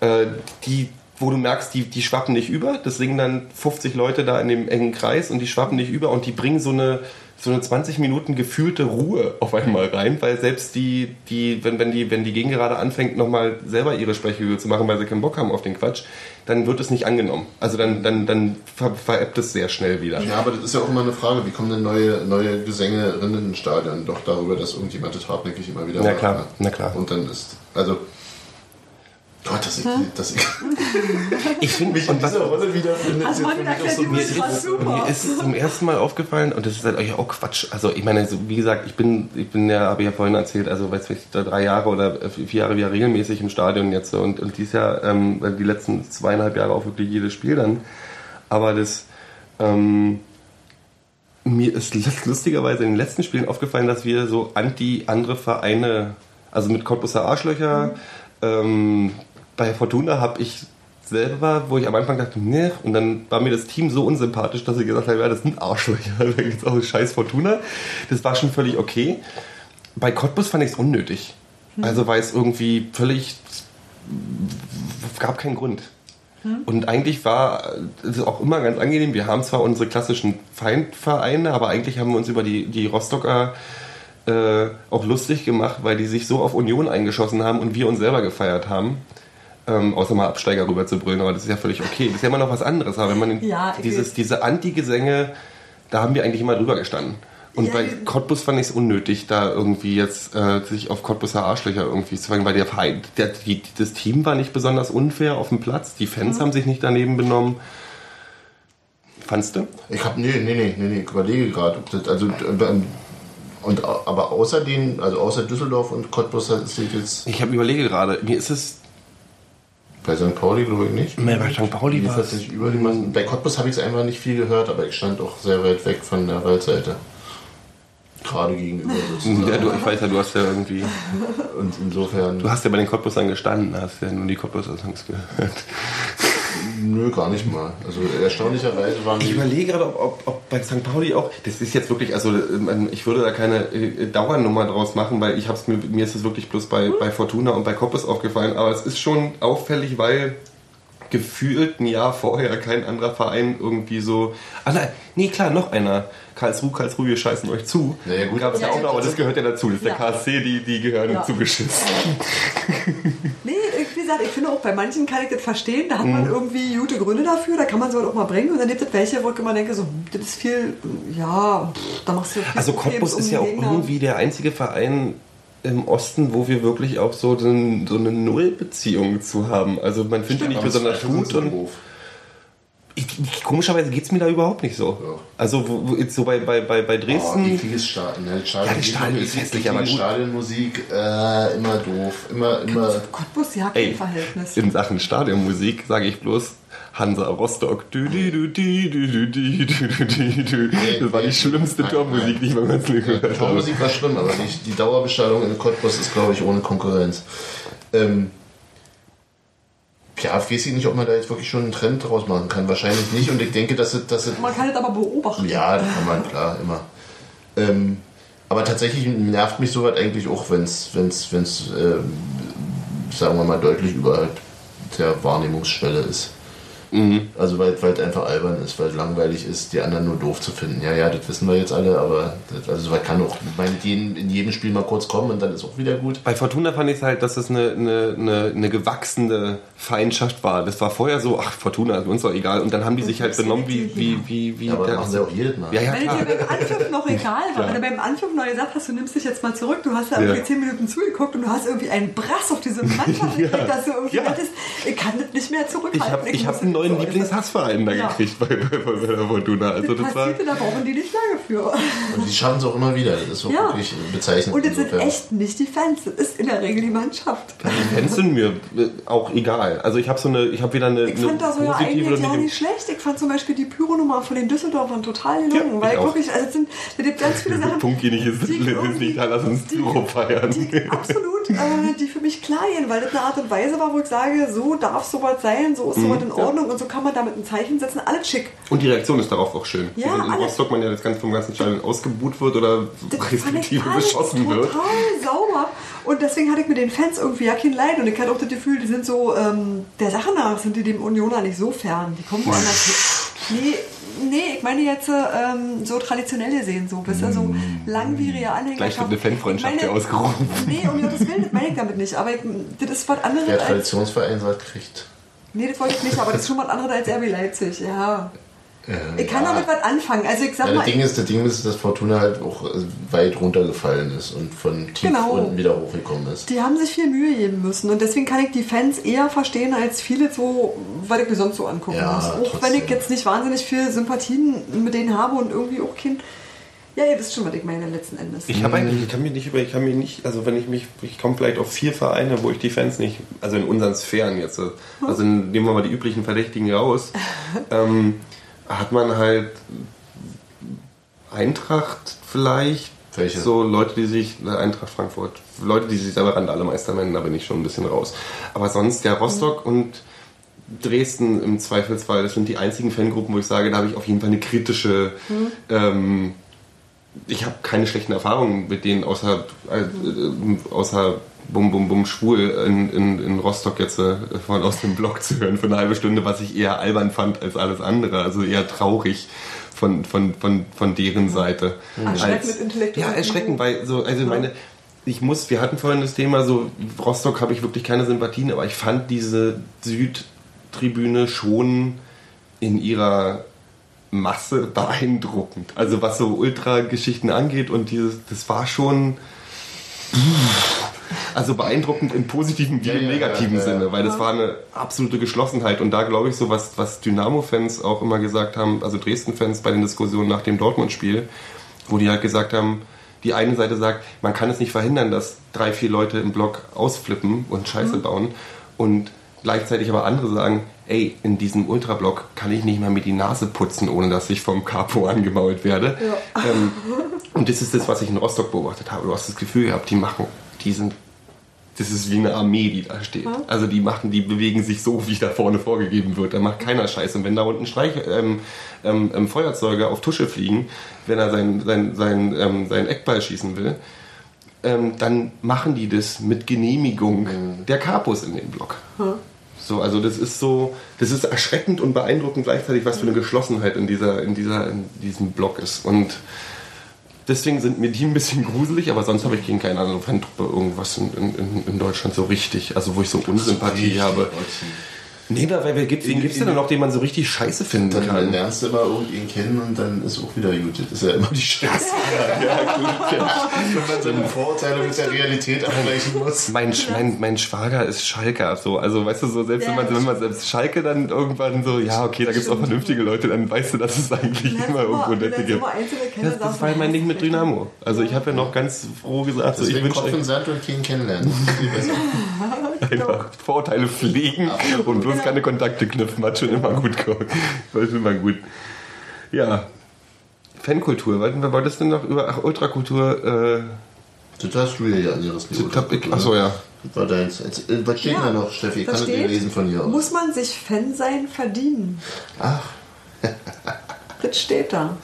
C: äh, die wo du merkst, die, die schwappen nicht über, das singen dann 50 Leute da in dem engen Kreis und die schwappen nicht über und die bringen so eine, so eine 20 Minuten gefühlte Ruhe auf einmal rein, weil selbst die, die wenn, wenn die, wenn die Gegengerade anfängt, nochmal selber ihre Sprechhügel zu machen, weil sie keinen Bock haben auf den Quatsch, dann wird es nicht angenommen. Also dann, dann, dann ver, veräppt es sehr schnell wieder.
D: Ja, aber das ist ja auch immer eine Frage, wie kommen denn neue, neue Gesängerinnen ins Stadion? Doch darüber, dass irgendjemand das hartnäckig immer wieder
C: Na
D: macht,
C: klar,
D: ne?
C: na klar.
D: Und dann ist, also, Gott, dass ich, dass ich
C: Ich finde,
D: mich in dieser Rolle wiederfinde,
B: Also
D: ist so bisschen-
B: super.
C: Mir ist zum ersten Mal aufgefallen, und das ist halt auch Quatsch. Also, ich meine, so, wie gesagt, ich bin, ich bin ja, habe ich ja vorhin erzählt, also, weiß ich, da drei Jahre oder äh, vier Jahre wieder regelmäßig im Stadion jetzt und, und dieses Jahr, ähm, die letzten zweieinhalb Jahre auch wirklich jedes Spiel dann. Aber das, ähm, mir ist lustigerweise in den letzten Spielen aufgefallen, dass wir so anti andere Vereine, also mit Cottbusser Arschlöcher, ähm, bei Fortuna habe ich selber, wo ich am Anfang dachte, ne, und dann war mir das Team so unsympathisch, dass ich gesagt habe, ja, das sind Arschlöcher, da gibt's auch scheiß Fortuna. Das war schon völlig okay. Bei Cottbus fand ich es unnötig. Also weil es irgendwie völlig gab keinen Grund. Und eigentlich war es auch immer ganz angenehm. Wir haben zwar unsere klassischen Feindvereine, aber eigentlich haben wir uns über die, die Rostocker äh, auch lustig gemacht, weil die sich so auf Union eingeschossen haben und wir uns selber gefeiert haben. Ähm, außer mal Absteiger rüber zu brüllen, aber das ist ja völlig okay. Das ist ja immer noch was anderes. Aber wenn man
B: Ja,
C: dieses, diese Anti-Gesänge, da haben wir eigentlich immer drüber gestanden. Und
B: Ja,
C: bei Cottbus fand ich es unnötig, da irgendwie jetzt äh, sich auf Cottbuser Arschlöcher irgendwie zu fangen, weil der Verein, der, die, das Team war nicht besonders unfair auf dem Platz, die Fans haben sich nicht daneben benommen. Fandst du?
D: Ich hab, nee, nee, nee, nee, nee, ich überlege gerade. ob das- Also, ähm, und, aber außer den, also außer Düsseldorf und Cottbus ist jetzt
C: Ich habe überlege gerade, mir ist es
D: bei St. Pauli, glaube ich, nicht.
C: Nee, bei St. Pauli war
D: das
C: es-
D: nicht über die Massen. Bei Cottbus habe ich es einfach nicht viel gehört, aber ich stand auch sehr weit weg von der Waldseite. Gerade gegenüber sozusagen.
C: Ja, du, ich weiß ja, du hast ja irgendwie.
D: Und insofern,
C: Du hast ja bei den Cottbusern gestanden, hast ja nur die Cottbuser Songs gehört.
D: Nö, gar nicht mal. Also erstaunlicherweise waren
C: Ich überlege gerade, ob, ob, ob bei St. Pauli auch. Das ist jetzt wirklich, also ähm, ich würde da keine äh, Dauernummer draus machen, weil ich hab's mir, mir ist es wirklich bloß bei, bei Fortuna und bei Cottbus aufgefallen, aber es ist schon auffällig, weil gefühlt ein Jahr vorher kein anderer Verein irgendwie so. Ah nein, nee, klar, noch einer. Karlsruhe, Karlsruhe, wir scheißen euch zu.
D: Naja, gut.
C: Gab's ja
B: Ja,
C: auch noch, aber das gehört ja dazu. Das ist
B: Ja.
C: der KSC, die, die gehören
B: Ja.
C: zugeschissen.
B: Nee, gesagt, ich finde auch bei manchen kann ich das verstehen. Da hat
C: Mhm.
B: man irgendwie gute Gründe dafür, da kann man sowas auch mal bringen. Und dann gibt es welche, wo ich immer denke, so, das ist viel, ja, pff, da machst du viel
C: Also Cottbus
B: um
C: ist
B: den
C: ja auch
B: Gegner.
C: irgendwie der einzige Verein im Osten, wo wir wirklich auch so, so eine Nullbeziehung zu haben. Also man findet ihn nicht besonders gut und ich, ich, komischerweise geht es mir da überhaupt nicht so.
D: Ja.
C: Also wo, wo jetzt so bei, bei, bei, bei
D: Oh,
C: Dresden.
D: ekliges Stadion. Ne? Stadion
C: Ja, das Stadion ist hässlich, aber gut.
D: Stadionmusik, äh, immer doof. Immer, immer.
B: Cottbus, ja, kein
C: Ey,
B: Verhältnis.
C: in Sachen Stadionmusik sage ich bloß Hansa Rostock. Du, du, du, du, du, du, du, du, du, du. Das war die schlimmste Tormusik, die ich mal ganz Leben gehört habe.
D: Tormusik war schlimm, aber die, die Dauerbestellung in Cottbus ist, glaube ich, ohne Konkurrenz. Ähm, ja, ich weiß nicht, ob man da jetzt wirklich schon einen Trend draus machen kann. Wahrscheinlich nicht. Und ich denke, dass es, dass es
B: Man kann es aber beobachten.
D: Ja, das kann man, klar, immer. Ähm, aber tatsächlich nervt mich sowas eigentlich auch, wenn es, wenn's, wenn's, ähm, sagen wir mal, deutlich überhalb der Wahrnehmungsschwelle ist. Also weil weil es einfach albern ist, weil es langweilig ist, die anderen nur doof zu finden. Ja, ja, das wissen wir jetzt alle, aber das, also man kann auch meine, die in, jedem Spiel mal kurz kommen und dann ist auch wieder gut.
C: Bei Fortuna fand ich es halt, dass es eine, eine, eine, eine gewachsene Feindschaft war. Das war vorher so, ach, Fortuna ist uns doch egal. Und dann haben die sich halt benommen wie, wie, wie, wie.
D: Ja, aber
C: der-
D: das machen sie auch jedes Mal.
C: ja, ja,
B: Wenn
C: klar.
B: dir beim Anpfiff noch egal war, wenn du beim Anpfiff noch gesagt hast, du nimmst dich jetzt mal zurück, du hast da irgendwie
C: Ja.
B: 10 Minuten zugeguckt und du hast irgendwie einen Brass auf diese Mannschaft gekriegt, dass du irgendwie
C: Ja.
B: dachtest, ich kann das nicht mehr zurückhalten.
C: Ich habe ich hab neuen
B: so.
C: Lieblingshassverein da
B: Ja.
C: gekriegt bei, bei, bei der Fortuna. Also
B: Das
C: das war.
B: da brauchen die nicht lange für.
D: Und die schaffen es auch immer wieder. Das ist auch
B: Ja.
D: wirklich bezeichnend.
B: Und das sind echt nicht die Fans, das ist in der Regel die Mannschaft.
C: Die Fans sind mir äh, auch egal. Also ich habe so eine, ich habe wieder eine,
B: Ich
C: eine
B: fand da so ja eigentlich ja
C: eine-
B: nicht schlecht. Ich fand zum Beispiel die Pyro-Nummer von den Düsseldorfern total gelungen,
C: Ja,
B: weil
C: ich auch.
B: wirklich, also es sind, es gibt ganz viele Sachen.
C: Punkt hier nicht ist,
B: die
C: ist
B: irgendwie-
C: nicht da, lass uns
B: die-
C: Pyro feiern.
B: Die, absolut, äh, die für mich klar gehen, weil das eine Art und Weise war, wo ich sage, so darf sowas sein, so ist sowas in Ordnung und so kann man damit ein Zeichen setzen, alles schick.
C: Und die Reaktion ist darauf auch schön.
B: Ja,
C: Während in
B: alles.
C: Rostock man ja das ganze vom ganzen Stadion ausgebuht wird oder
B: Das
C: respektive beschossen
B: total
C: wird.
B: sauber. Und deswegen hatte ich mit den Fans irgendwie ja kein Leid. Und ich hatte auch das Gefühl, die sind so, ähm, der Sache nach sind die dem Unioner nicht so fern. Die kommen woanders hin. Nee, nee, ich meine jetzt ähm, so traditionell gesehen, so, wisst ihr, so langwierige Anhänger.
C: Gleich wird eine Fanfreundschaft hier ausgerufen.
B: Nee, um Gottes Willen, das meine ich damit nicht. Aber ich, das ist was anderes
D: Der. Traditionsverein sagt, kriegt.
B: Nee, das wollte ich nicht, aber das ist schon was anderes als RB Leipzig, ja.
D: Äh,
B: Ich kann
D: ja.
B: damit was anfangen. Also ich sag
D: Ja,
B: mal...
D: das Ding ist, das Ding ist, dass Fortuna halt auch äh, weit runtergefallen ist und von tief
B: Genau.
D: unten wieder hochgekommen ist.
B: Die haben sich viel Mühe geben müssen und deswegen kann ich die Fans eher verstehen als viele so, weil ich mir sonst so angucken
D: Ja,
B: muss. Auch
D: trotzdem.
B: wenn ich jetzt nicht wahnsinnig viel Sympathien mit denen habe und irgendwie auch kein. Ja, ihr wisst schon, was ich meine letzten Endes.
C: Ich habe eigentlich, ich kann mir nicht über, ich kann mir nicht, also wenn ich mich, ich komme vielleicht auf vier Vereine, wo ich die Fans nicht, also in unseren Sphären jetzt, also nehmen wir mal die üblichen Verdächtigen raus, ähm, hat man halt Eintracht vielleicht,
D: Welche?
C: so Leute, die sich, äh, Eintracht Frankfurt, Leute, die sich selber Randale-Meister nennen, da bin ich schon ein bisschen raus. Aber sonst ja Rostock und Dresden im Zweifelsfall, das sind die einzigen Fangruppen, wo ich sage, da habe ich auf jeden Fall eine kritische ähm, ich habe keine schlechten Erfahrungen mit denen, außer, äh, außer Bum Bum Bum Schwul in, in, in Rostock jetzt äh, von aus dem Blog zu hören für eine halbe Stunde, was ich eher albern fand als alles andere. Also eher traurig von, von, von, von deren Seite.
B: Erschreckend
C: Als-
B: intellektuell.
C: Ja, erschreckend, weil so, also meine, ich muss, wir hatten vorhin das Thema, so Rostock habe ich wirklich keine Sympathien, aber ich fand diese Südtribüne schon in ihrer Masse beeindruckend. Also was so Ultra-Geschichten angeht und dieses, das war schon also beeindruckend im positiven wie
D: Ja,
C: im
D: ja,
C: negativen
D: ja, ja.
C: Sinne, weil das war eine absolute Geschlossenheit und da glaube ich so was, was Dynamo-Fans auch immer gesagt haben, also Dresden-Fans bei den Diskussionen nach dem Dortmund-Spiel, wo die halt gesagt haben, die eine Seite sagt, man kann es nicht verhindern, dass drei, vier Leute im Block ausflippen und Scheiße
B: Mhm.
C: bauen und gleichzeitig aber andere sagen, ey, in diesem Ultrablock kann ich nicht mal mir die Nase putzen, ohne dass ich vom Capo angemault werde. Ähm, und das ist das, was ich in Rostock beobachtet habe. Du hast das Gefühl gehabt, die machen, die sind, das ist wie eine Armee, die da steht. Also die machen, die bewegen sich so, wie da vorne vorgegeben wird. Da macht keiner Scheiße. Und wenn da unten Streich, ähm, ähm, ähm, Feuerzeuge auf Tusche fliegen, wenn er sein, sein, sein, ähm, seinen Eckball schießen will, ähm, dann machen die das mit Genehmigung der Kapos in dem Block. So, also das ist so, das ist erschreckend und beeindruckend gleichzeitig, was für eine Geschlossenheit in dieser, in dieser, in diesem Block ist. Und deswegen sind mir die ein bisschen gruselig, aber sonst habe ich gegen keine andere Fantruppe irgendwas in, in, in Deutschland so richtig, also wo ich so Unsympathie habe. Nee, da, weil wer gibt, wen gibt es denn noch, den man so richtig scheiße finden
D: Dann, dann
C: kann?
D: lernst du immer irgendwen kennen und dann ist auch wieder gut. Das ist ja immer die Scheiße. Wenn man seine Vorurteile mit der Realität abgleichen muss.
C: Mein, Sch- mein, mein Schwager ist Schalker, so. Also, weißt du, so, selbst
B: Ja,
C: wenn man, wenn man selbst Schalke dann irgendwann so, ja, okay, da gibt es auch vernünftige Leute, dann weißt du, dass es eigentlich
B: Lernst
C: immer irgendwo nette gibt. Das, das war mein Ding mit Dynamo. Also, ich habe ja noch ganz froh gesagt, so, ich wünsche
D: Kopf in
C: euch
D: Sand und keinen kennenlernen.
C: Einfach Vorurteile pflegen und bloß keine Kontakte knüpfen. Hat schon immer gut gemacht. War schon immer gut. Ja. Fankultur. Wollten wir, wolltest du noch über ach, Ultrakultur? Äh,
D: Das hast du ja anderes
C: das hab ich, achso, ja.
D: Das war deins. Jetzt, äh, Was steht
B: Ja,
D: da noch, Steffi? Ich
B: da
D: kann das nicht
B: steht,
D: lesen von hier aus.
B: Muss man sich Fan sein verdienen?
D: Ach,
B: Das steht da.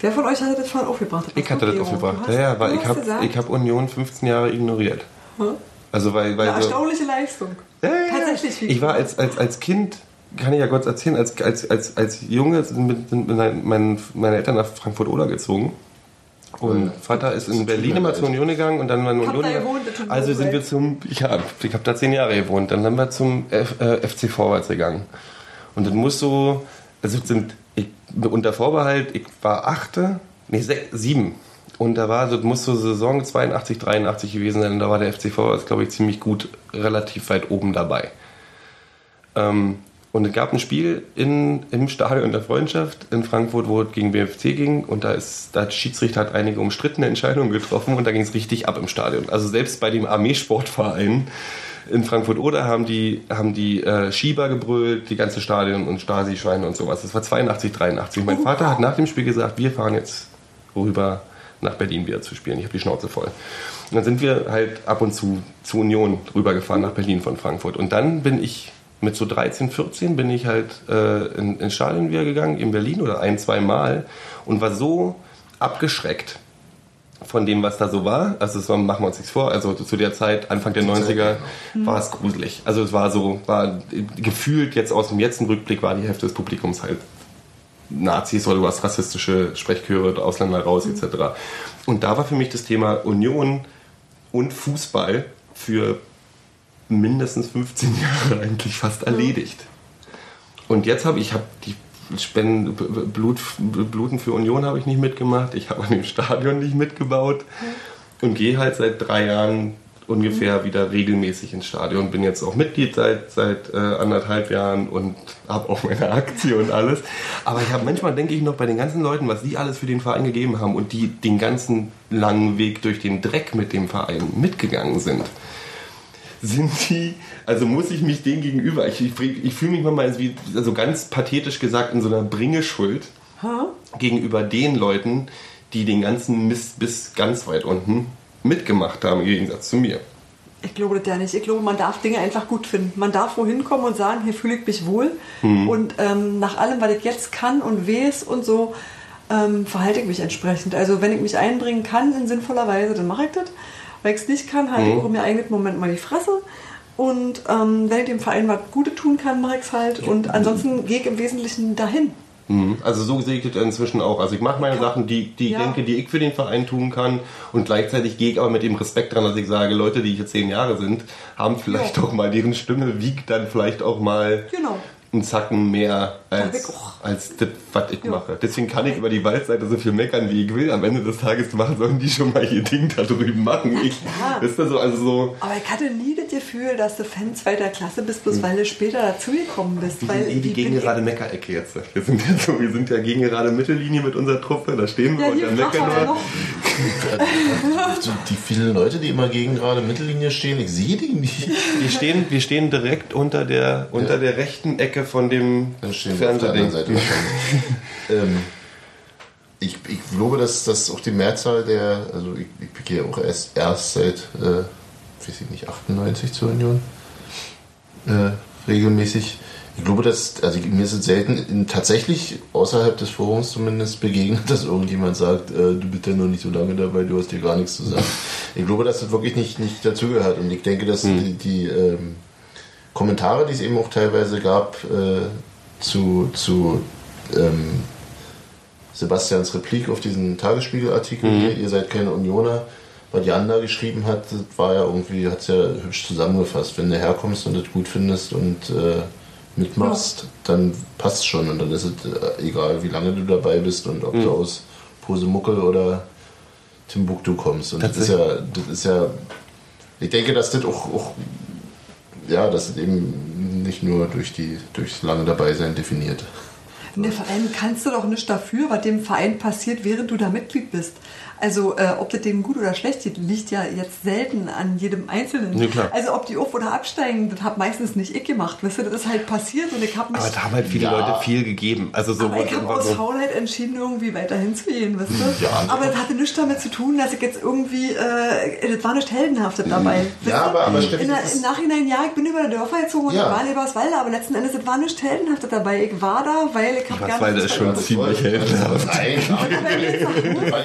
B: Wer von euch hatte das vorhin aufgebracht?
C: Ich hatte das aufgebracht.
B: Du
C: Ja, ja, weil
B: du
C: ich habe hab Union 15 Jahre ignoriert.
B: Hm?
C: Also weil, weil
B: Eine
C: so,
B: erstaunliche Leistung.
C: Ja, ja, ja.
B: Tatsächlich.
C: Ich war als, als, als Kind kann ich ja kurz erzählen, als, als, als, als Junge sind, mit, sind mit mein, meine Eltern nach Frankfurt-Oder gezogen. Und Vater ist in Berlin immer zur Union gegangen und dann war in
B: Habt
C: Union.
B: gewohnt,
C: Also
B: so
C: sind wir zum, ja, ich habe da zehn Jahre gewohnt. Dann sind wir zum F, äh, FC Vorwärts gegangen. Und das muss so, also es sind, ich, unter Vorbehalt, ich war achte, nee, sech, sieben. Und da war, das muss so Saison 82, 83 gewesen sein. Und da war der FC Vorwärts, glaube ich, ziemlich gut, relativ weit oben dabei. Ähm, und es gab ein Spiel in, im Stadion der Freundschaft in Frankfurt, wo es gegen BFC ging. Und da ist, da hat der Schiedsrichter hat einige umstrittene Entscheidungen getroffen und da ging es richtig ab im Stadion. Also selbst bei dem Armeesportverein in Frankfurt oder haben die, haben die äh, Schieber gebrüllt, die ganze Stadion und Stasi-Schweine und sowas. Das war 82, 83. Mein Vater hat nach dem Spiel gesagt, wir fahren jetzt rüber nach Berlin wieder zu spielen. Ich habe die Schnauze voll. Und dann sind wir halt ab und zu zu Union rübergefahren nach Berlin von Frankfurt. Und dann bin ich mit so 13, 14 bin ich halt äh, in, ins Stadion wieder gegangen in Berlin oder ein, zwei Mal und war so abgeschreckt von dem, was da so war. Also es war, machen wir uns nichts vor, also zu der Zeit, Anfang der 90er, war es gruselig. Also es war so, war gefühlt jetzt aus dem jetzigen Rückblick war die Hälfte des Publikums halt Nazis oder du hast rassistische Sprechchöre, Ausländer raus etc. Und da war für mich das Thema Union und Fußball für mindestens 15 Jahre eigentlich fast erledigt. Und jetzt habe ich hab die Spenden, Blut, Bluten für Union habe ich nicht mitgemacht, ich habe an dem Stadion nicht mitgebaut und gehe halt seit drei Jahren ungefähr wieder regelmäßig ins Stadion. Bin jetzt auch Mitglied seit, seit äh, anderthalb Jahren und habe auch meine Aktie und alles. Aber ich habe manchmal denke ich noch bei den ganzen Leuten, was die alles für den Verein gegeben haben und die den ganzen langen Weg durch den Dreck mit dem Verein mitgegangen sind sind die, also muss ich mich denen gegenüber, ich, ich, ich fühle mich manchmal wie, also ganz pathetisch gesagt, in so einer Bringeschuld gegenüber den Leuten, die den ganzen Mist bis ganz weit unten mitgemacht haben, im Gegensatz zu mir.
B: Ich glaube das ja nicht. Ich glaube, man darf Dinge einfach gut finden. Man darf wohin kommen und sagen, hier fühle ich mich wohl. Und ähm, nach allem, was ich jetzt kann und weiß und so, ähm, verhalte ich mich entsprechend. Also wenn ich mich einbringen kann in sinnvoller Weise, dann mache ich das. Weil ich es nicht kann, halte ich auch im eigenen Moment mal die Fresse. Und ähm, wenn ich dem Verein was Gutes tun kann, mache ich es halt. Und ansonsten gehe ich im Wesentlichen dahin.
C: Mhm. Also so sehe ich das inzwischen auch. Also ich mache meine Sachen, die, die ich
B: Ja.
C: denke, die ich für den Verein tun kann und gleichzeitig gehe ich aber mit dem Respekt dran, dass ich sage, Leute, die hier zehn Jahre sind, haben vielleicht
B: Ja.
C: auch mal, deren Stimme wiegt dann vielleicht auch mal
B: Genau.
C: Einen Zacken mehr als,
B: ich auch.
C: als das, was ich
B: Ja.
C: mache. Deswegen kann ich über die Waldseite so viel meckern, wie ich will. Am Ende des Tages machen sollen die schon mal ihr Ding da drüben machen. Ich, wisst ihr so, also so,
B: Aber ich hatte nie das Gefühl, dass du Fan zweiter Klasse bist, bloß weil du später dazugekommen bist.
C: wir
B: Weil
C: sind eh die gegen gerade Meckerecke jetzt. Wir sind ja so, wir sind ja gegen gerade Mittellinie mit unserer Truppe, da stehen wir
B: Ja,
C: und dann meckern
B: ja
C: wir.
D: die vielen Leute, die immer gegen gerade Mittellinie stehen, ich sehe die nicht.
C: Wir stehen, wir stehen direkt unter der, unter der rechten Ecke von dem Fernsehding.
D: ähm, ich, ich glaube, dass, dass auch die Mehrzahl der, also ich, ich gehe auch erst, erst seit, äh, weiß ich nicht, 98 zur Union äh, regelmäßig. Ich glaube, dass, also mir ist es selten in, tatsächlich außerhalb des Forums zumindest begegnet, dass irgendjemand sagt, äh, du bist ja noch nicht so lange dabei, du hast dir gar nichts zu sagen. Ich glaube, dass das wirklich nicht, nicht dazugehört und ich denke, dass die, die ähm, Kommentare, die es eben auch teilweise gab äh, zu, zu ähm, Sebastians Replik auf diesen Tagesspiegelartikel, hier, ihr seid keine Unioner, was Jan da geschrieben hat, das war ja irgendwie, hat es ja hübsch zusammengefasst. Wenn du herkommst und das gut findest und äh, mitmachst, dann passt schon und dann ist es äh, egal, wie lange du dabei bist und ob du aus Posemuckel oder Timbuktu kommst. Und das ist ja, das ist ja, ich denke, dass das auch, auch ja, das ist eben nicht nur durch die durchs lange dabei sein definiert.
B: In der Verein kannst du doch nicht dafür, was dem Verein passiert, während du da Mitglied bist. Also äh, ob das dem gut oder schlecht geht, liegt ja jetzt selten an jedem Einzelnen.
C: Ja, klar.
B: Also ob die auf- oder absteigen, das hat meistens nicht ich gemacht. Weißt du, das ist halt passiert und ich habe mich...
C: Aber da haben halt viele
D: Ja.
C: Leute viel gegeben. Also so,
B: Aber ich habe aus
C: so
B: Faulheit entschieden, irgendwie weiter hinzugehen, weißt du?
D: Ja.
B: aber das hatte nichts damit zu tun, dass ich jetzt irgendwie, äh, das war nicht heldenhaftet dabei.
D: Ja,
B: du?
D: aber- aber Steffi,
B: In der, Im Nachhinein, ja, ich bin über die Dörfer gezogen und
D: Ja.
B: ich war in Eberswalde, aber letzten Endes, das war nichts heldenhaftet dabei. Ich war da, weil ich habe gar
C: weil
B: nicht
C: der ist schon
D: Das
C: ziemlich
D: war-
C: heldenhaft.
D: Nein,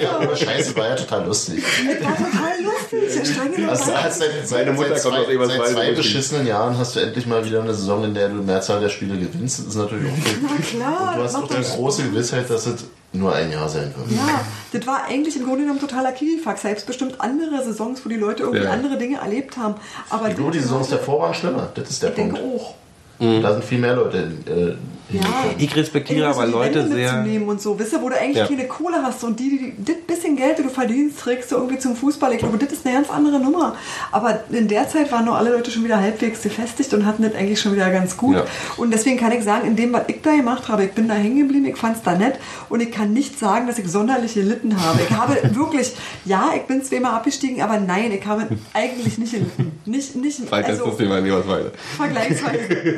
D: ja, aber scheiße, war ja total lustig.
B: Das war total lustig. Streng genommen
D: Also,
B: war-
D: hast seit, seit, seit zwei, seit zwei beschissenen Jahren hast du endlich mal wieder eine Saison, in der du Mehrzahl der Spiele gewinnst. Das ist natürlich auch gut.
B: Na klar,
D: Und du hast auch die große Gewissheit, dass es nur ein Jahr sein wird.
B: Ja, das war eigentlich im Grunde genommen totaler Kiwifax. Selbst bestimmt andere Saisons, wo die Leute irgendwie
C: Ja.
B: andere Dinge erlebt haben. Aber
D: Ich glaube, die Saisons davor waren schlimmer. Das ist der
B: Ich denke
D: Punkt.
B: auch.
D: Da sind viel mehr Leute äh,
B: Ja.
C: Ich respektiere aber Leute
B: Wände
C: sehr.
B: mitzunehmen und so, wisst ihr, wo du eigentlich
C: Ja.
B: keine Kohle hast und die, die, das bisschen Geld, das du verdienst, trägst du irgendwie zum Fußball. Ich glaube, das ist eine ganz andere Nummer. Aber in der Zeit waren nur alle Leute schon wieder halbwegs gefestigt und hatten das eigentlich schon wieder ganz gut.
C: Ja.
B: Und deswegen kann ich sagen, in dem, was ich da gemacht habe, ich bin da hängen geblieben, ich fand es da nett und ich kann nicht sagen, dass ich sonderlich gelitten habe. Ich habe wirklich, ja, ich bin zweimal abgestiegen, aber nein, ich habe eigentlich nicht gelitten. Nicht, nicht,
C: Weiter ist
B: also
C: das Thema in Eberswalde.
B: vergleichsweise.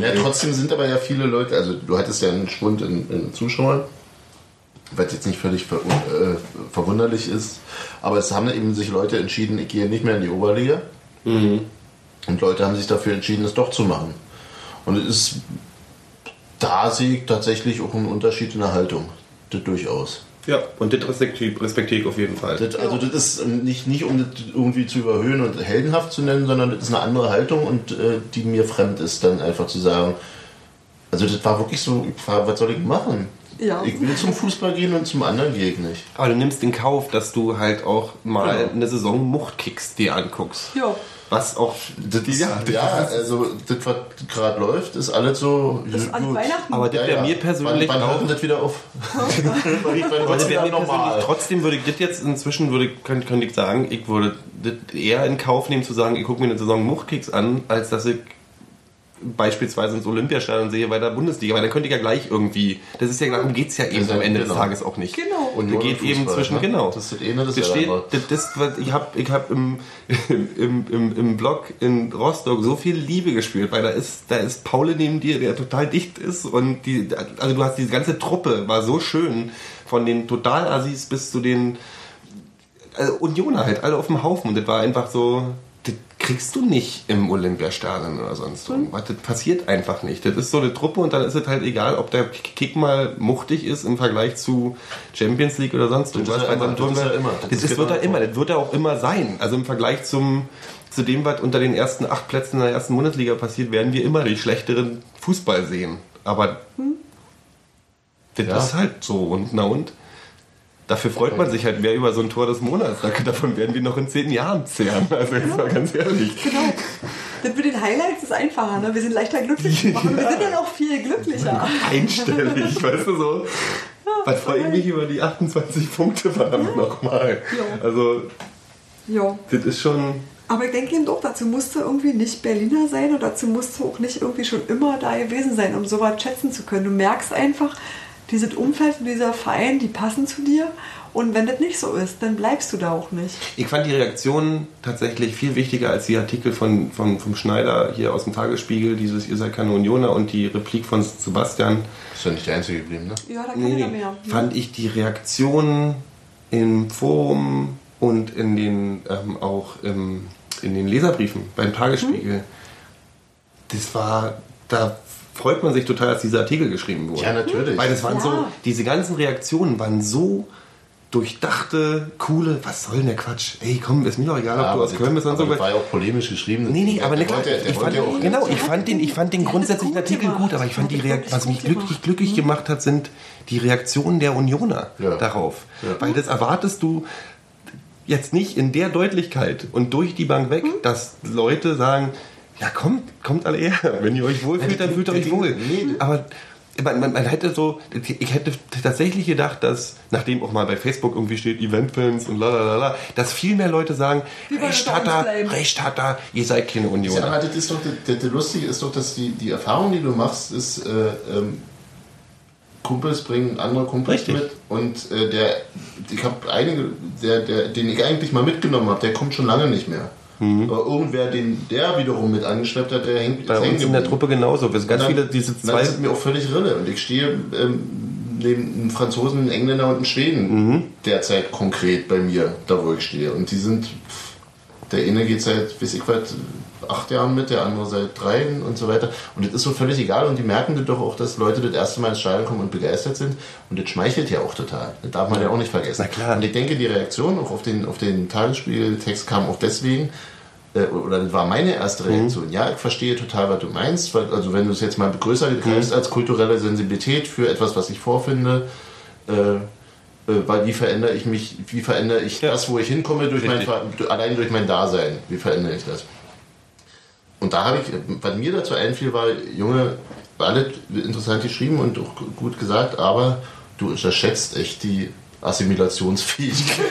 D: Ja, trotzdem sind aber ja viele Leute, also du hattest ja einen Schwund in, in Zuschauern, was jetzt nicht völlig ver, äh, verwunderlich ist, aber es haben eben sich Leute entschieden, ich gehe nicht mehr in die Oberliga. Und Leute haben sich dafür entschieden, es doch zu machen. Und es ist, da sehe ich tatsächlich auch einen Unterschied in der Haltung. Das durchaus.
C: Ja, und das respektiere respektiere ich auf jeden Fall.
D: Das, also das ist nicht, nicht um das irgendwie zu überhöhen und heldenhaft zu nennen, sondern das ist eine andere Haltung und äh, die mir fremd ist, dann einfach zu sagen, also das war wirklich so, ich war, was soll ich machen?
B: Ja.
D: Ich will zum Fußball gehen und zum anderen gehe ich nicht.
C: Aber du nimmst in Kauf, dass du halt auch mal
D: Genau.
C: eine Saison Muchtkicks dir anguckst.
B: Ja.
C: Was auch. Das, ja, das
D: Ja, also das, was gerade läuft, ist alles so.
B: Das ist an
D: gut.
B: Weihnachten.
C: Aber das wäre mir persönlich
D: wann, wann
C: auch.
D: das wieder auf? wird's
C: wäre mir
D: normal?
C: trotzdem würde ich das jetzt inzwischen, würde, könnte, könnte ich sagen, ich würde das eher in Kauf nehmen, zu sagen, ich gucke mir eine Saison Muchtkicks an, als dass ich beispielsweise ins Olympiastadion sehe bei der Bundesliga, weil dann könnte ich ja gleich irgendwie, das ist ja, darum geht es ja eben am Ende
D: genau.
C: des Tages auch nicht.
B: Genau.
D: Und
C: Da
D: nur
C: geht
D: im
C: eben
D: Fußball,
C: zwischen,
D: ne?
C: genau.
D: Das ist das eine, das
C: Das steht,
D: das
C: das, das, was- ich habe ich hab im, im, im, im, Blog in Rostock so viel Liebe gespürt, weil da ist, da ist Paul neben dir, der total dicht ist und die, also du hast diese ganze Truppe, war so schön, von den Total-Assis bis zu den also Unioner halt, alle auf dem Haufen und das war einfach so, kriegst du nicht im Olympiastadion oder sonst irgendwas. Das passiert einfach nicht. Das ist so eine Truppe und dann ist es halt egal, ob der Kick mal muchtig ist im Vergleich zu Champions League oder sonst
D: Das ist
C: irgendwas.
D: ja
C: Weil
D: immer,
C: dann
D: das
C: tun
D: ist ja immer.
C: Das,
D: Das
C: wird er immer, das wird er auch immer sein. Also im Vergleich zum, zu dem, was unter den ersten acht Plätzen in der ersten Bundesliga passiert, werden wir immer die schlechteren Fußball sehen. Aber das
D: Ja.
C: ist halt so und na und. Dafür freut man sich halt mehr über so ein Tor des Monats. Davon werden wir noch in zehn Jahren zehren. Also jetzt mal ganz ehrlich.
B: Genau. Das mit den Highlights ist einfacher, ne? Wir sind leichter glücklich machen. Wir sind dann auch viel glücklicher.
C: Einstellig, weißt du so. Was freue ich mich über die 28 Punkte verdammt nochmal.
B: Ja.
C: Also,
B: Ja.
C: das ist schon.
B: Aber ich denke eben doch, dazu musste irgendwie nicht Berliner sein und dazu musste auch nicht irgendwie schon immer da gewesen sein, um sowas schätzen zu können. Du merkst einfach, dieses Umfeld und dieser Verein, die passen zu dir. Und wenn das nicht so ist, dann bleibst du da auch nicht.
C: Ich fand die Reaktion tatsächlich viel wichtiger als die Artikel von, von, vom Schneider hier aus dem Tagesspiegel, dieses Ihr seid keine Unioner und die Replik von Sebastian.
D: Ist ja nicht der Einzige geblieben, ne?
B: Ja, da kann
C: Nee,
B: mehr.
C: fand ich die Reaktionen im Forum und in den ähm, auch im, in den Leserbriefen beim Tagesspiegel, das war, da freut man sich total, dass dieser Artikel geschrieben wurde.
D: Ja, natürlich.
C: Weil das waren
B: Ja.
C: so, diese ganzen Reaktionen waren so durchdachte, coole, was soll denn der Quatsch? Ey, komm, ist mir doch egal, ob du
D: aber
C: aus Köln bist und
D: aber
C: so.
D: das war ja auch polemisch geschrieben.
C: Nee, nee, aber
D: der
C: ne,
D: der
C: ich fand,
D: ja auch
C: genau, ich fand den, ich fand den grundsätzlichen Artikel
B: gemacht.
C: gut, aber ich fand die
B: Der hat
C: Reak
B: das
C: was mich glücklich,
B: gemacht.
C: glücklich gemacht hat, sind die Reaktionen der Unioner
D: Ja.
C: darauf.
D: Ja.
C: Weil das erwartest du jetzt nicht in der Deutlichkeit und durch die Bank weg, dass Leute sagen, ja kommt, kommt alle her, wenn ihr euch wohlfühlt, dann fühlt ihr euch wohl. Aber man, man, man hätte so, ich hätte tatsächlich gedacht, dass, nachdem auch mal bei Facebook irgendwie steht, Eventfans und la la la la, dass viel mehr Leute sagen, Recht hat er. Recht hat er, ihr seid keine
D: Ja,
C: Unioner.
D: aber das ist doch, das, das Lustige ist doch, dass die, die Erfahrung, die du machst, ist, äh, ähm, Kumpels bringen andere Kumpels
C: Richtig.
D: mit und äh, der, ich habe einige, der, der, den ich eigentlich mal mitgenommen habe, der kommt schon lange nicht mehr. Aber irgendwer, den der wiederum mit angeschleppt hat, der hängt
C: Mhm. Bei
D: ist
C: uns in der. Truppe genauso. Wir sind ganz
D: Dann-
C: viele, diese zwei.
D: sind mir auch völlig Rille. Und ich stehe ähm, neben einem Franzosen, einem Engländer und einem Schweden
C: Mhm.
D: derzeit konkret bei mir, da wo ich stehe. Und die sind, der eine geht seit, weiß ich was, acht Jahren mit, der andere seit drei und so weiter. Und das ist so völlig egal und die merken das doch auch, dass Leute das erste Mal ins Stadion kommen und begeistert sind. Und das schmeichelt ja auch total. Das darf man ja, auch nicht vergessen.
C: Na klar.
D: Und ich denke, die Reaktion auch auf den, auf den Tagesspieltext kam auch deswegen, äh, oder das war meine erste
C: Mhm.
D: Reaktion. Ja, ich verstehe total, was du meinst. Weil, also wenn du es jetzt mal größer
C: Mhm.
D: begreifst als kulturelle Sensibilität für etwas, was ich vorfinde, äh, äh, weil wie verändere ich mich, wie verändere ich
C: Ja.
D: das, wo ich hinkomme, durch mein,
C: Richtig.
D: Allein durch mein Dasein, wie verändere ich das? Und da habe ich, was mir dazu einfiel, war, Junge, alles interessant geschrieben und auch gut gesagt, aber du unterschätzt echt die Assimilationsfähigkeit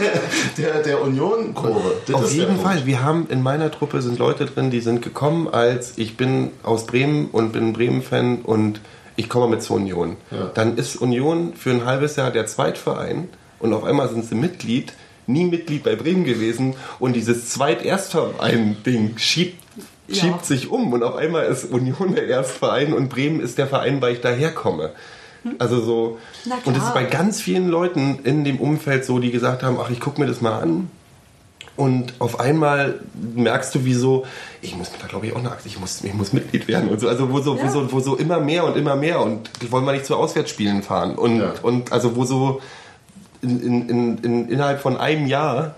D: der, der, der Union-Kurve.
C: Auf jeden
D: Punkt.
C: Fall. Wir haben in meiner Truppe sind Leute drin, die sind gekommen als ich bin aus Bremen und bin Bremen-Fan und ich komme mit zur Union.
D: Ja.
C: Dann ist Union für ein halbes Jahr der Zweitverein und auf einmal sind sie Mitglied, nie Mitglied bei Bremen gewesen und dieses Zweit-Erstverein-Ding schiebt,
B: Ja.
C: schiebt sich um und auf einmal ist Union der Erstverein und Bremen ist der Verein, weil ich daherkomme. Also so, und das ist bei ganz vielen Leuten in dem Umfeld so, die gesagt haben, ach, ich gucke mir das mal an. Und auf einmal merkst du, wie so, ich muss da glaube ich auch eine Aktie, ich muss, ich muss Mitglied werden und so. Also wo so,
B: Ja.
C: wo so, wo so immer mehr und immer mehr und die wollen wir nicht zu Auswärtsspielen fahren. Und,
D: Ja.
C: und also wo so in, in, in, in, innerhalb von einem Jahr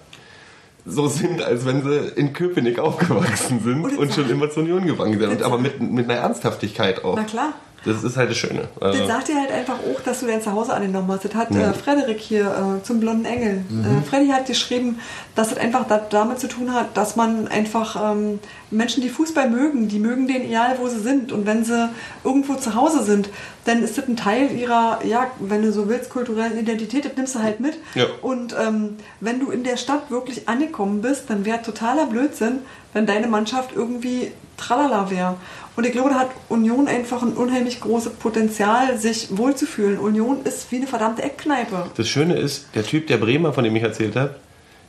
C: so sind, als wenn sie in Köpenick aufgewachsen sind
B: Und
C: und, schon immer zur Union gegangen sind. Und aber mit, mit einer Ernsthaftigkeit auch.
B: Na klar.
C: Das ist halt das Schöne.
B: Das
C: Also,
B: sagt dir halt einfach auch, dass du dein Zuhause angenommen hast. Das hat
C: Mhm.
B: äh, Frederik hier äh, zum blonden Engel. Äh, Freddy hat geschrieben, dass es einfach da, damit zu tun hat, dass man einfach ähm, Menschen, die Fußball mögen, die mögen den egal, wo sie sind. Und wenn sie irgendwo zu Hause sind, dann ist das ein Teil ihrer, ja, wenn du so willst, kulturellen Identität, das nimmst du halt mit.
C: Ja.
B: Und ähm, wenn du in der Stadt wirklich angekommen bist, dann wäre totaler Blödsinn, wenn deine Mannschaft irgendwie tralala wäre. Und ich glaube, da hat Union einfach ein unheimlich großes Potenzial, sich wohlzufühlen. Union ist wie eine verdammte Eckkneipe.
C: Das Schöne ist, der Typ, der Bremer, von dem ich erzählt habe,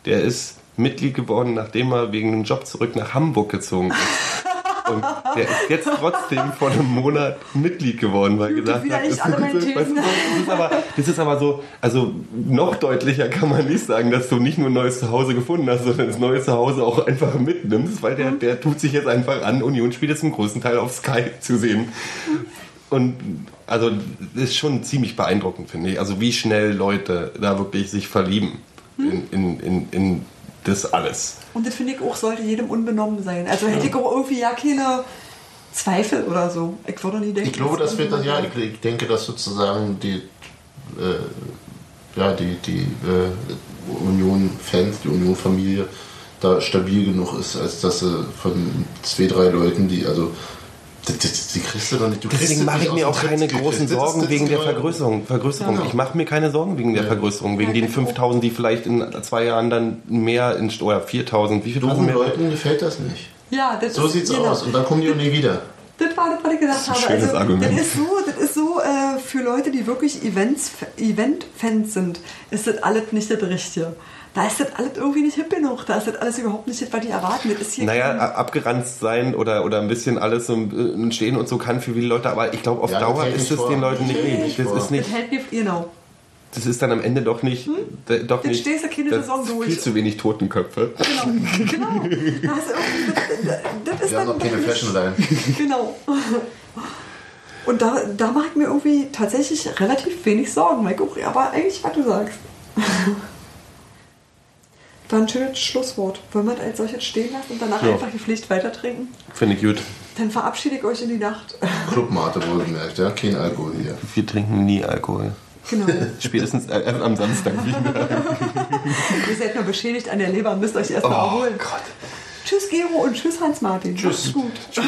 C: der ist Mitglied geworden, nachdem er wegen einem Job zurück nach Hamburg gezogen ist. Und der ist jetzt trotzdem vor einem Monat Mitglied geworden, weil er gesagt hat, das, ist- weißt du,
B: Thesen.
C: das, ist aber, das ist aber so, also noch deutlicher kann man nicht sagen, dass du nicht nur ein neues Zuhause gefunden hast, sondern das neue Zuhause auch einfach mitnimmst, weil der, der tut sich jetzt einfach an, Union spielt jetzt zum größten Teil auf Sky zu sehen. Und also das ist schon ziemlich beeindruckend, finde ich. Also wie schnell Leute da wirklich sich verlieben in, in, in, in das alles.
B: Und das finde ich auch, sollte jedem unbenommen sein. Also hätte ich auch irgendwie ja keine Zweifel oder so. Ich würde nie denken.
D: Ich glaube,
B: dass
D: das wird dann, ja, ich, ich denke, dass sozusagen die, äh, ja, die, die äh, Union-Fans, die Union-Familie da stabil genug ist, als dass sie von zwei, drei Leuten, die, also, die, kriegst du doch nicht. Du
C: Deswegen mache ich mir auch keine großen Sorgen wegen der Vergrößerung. Vergrößerung.
D: Genau.
C: Ich mache mir keine Sorgen wegen der. Vergrößerung, wegen
B: Ja,
C: den
B: ich auch.
C: 5000, die vielleicht in zwei Jahren dann mehr in oder 4000. Wie viel Tausend mehr?
D: Leuten gefällt das nicht.
B: Ja, das
D: So
B: ist,
D: sieht's
B: genau.
D: aus. Und dann kommen die auch nie wieder.
B: Das war das, was ich gesagt
C: ist ein
B: habe.
C: schönes
B: Also,
C: Argument.
B: Das ist so, das ist so äh, für Leute, die wirklich Events, Event-Fans sind, ist das alles nicht das Richtige. Da ist das alles irgendwie nicht hip genug. Da ist das alles überhaupt nicht das, was die erwarten. Das ist hier
C: Naja, abgeranzt sein oder, oder ein bisschen alles so äh, stehen und so kann für viele Leute, aber ich glaube, auf
D: Ja, das
C: Dauer ist es den Leuten nicht
D: Das nicht
C: Das ist nicht,
B: das hält mir, genau.
C: das ist dann am Ende doch nicht, d- doch nicht,
B: stehst du keine
C: das
B: Saison
C: ist
B: durch.
C: viel zu wenig Totenköpfe.
B: Genau, genau. Da ist irgendwie, das, das ist
D: Wir haben
B: dann
D: noch keine Fashion Line.
B: Genau. Und da, da mache ich mir irgendwie tatsächlich relativ wenig Sorgen, Mike. Aber eigentlich, was du sagst. War ein schönes Schlusswort. Wollen wir das als solches stehen lassen und danach
C: Ja.
B: einfach die Pflicht weiter trinken?
C: Finde ich gut.
B: Dann verabschiede ich euch in die Nacht.
D: Clubmate wohlgemerkt, ja. Kein Alkohol hier.
C: Wir trinken nie Alkohol.
B: Genau.
C: Spätestens äh, erst am Samstag wieder.
B: Ihr seid nur beschädigt an der Leber, müsst euch erst mal
C: Oh
B: erholen.
C: Gott.
B: Tschüss, Gero und tschüss, Hans-Martin.
D: Tschüss.
B: Macht's gut.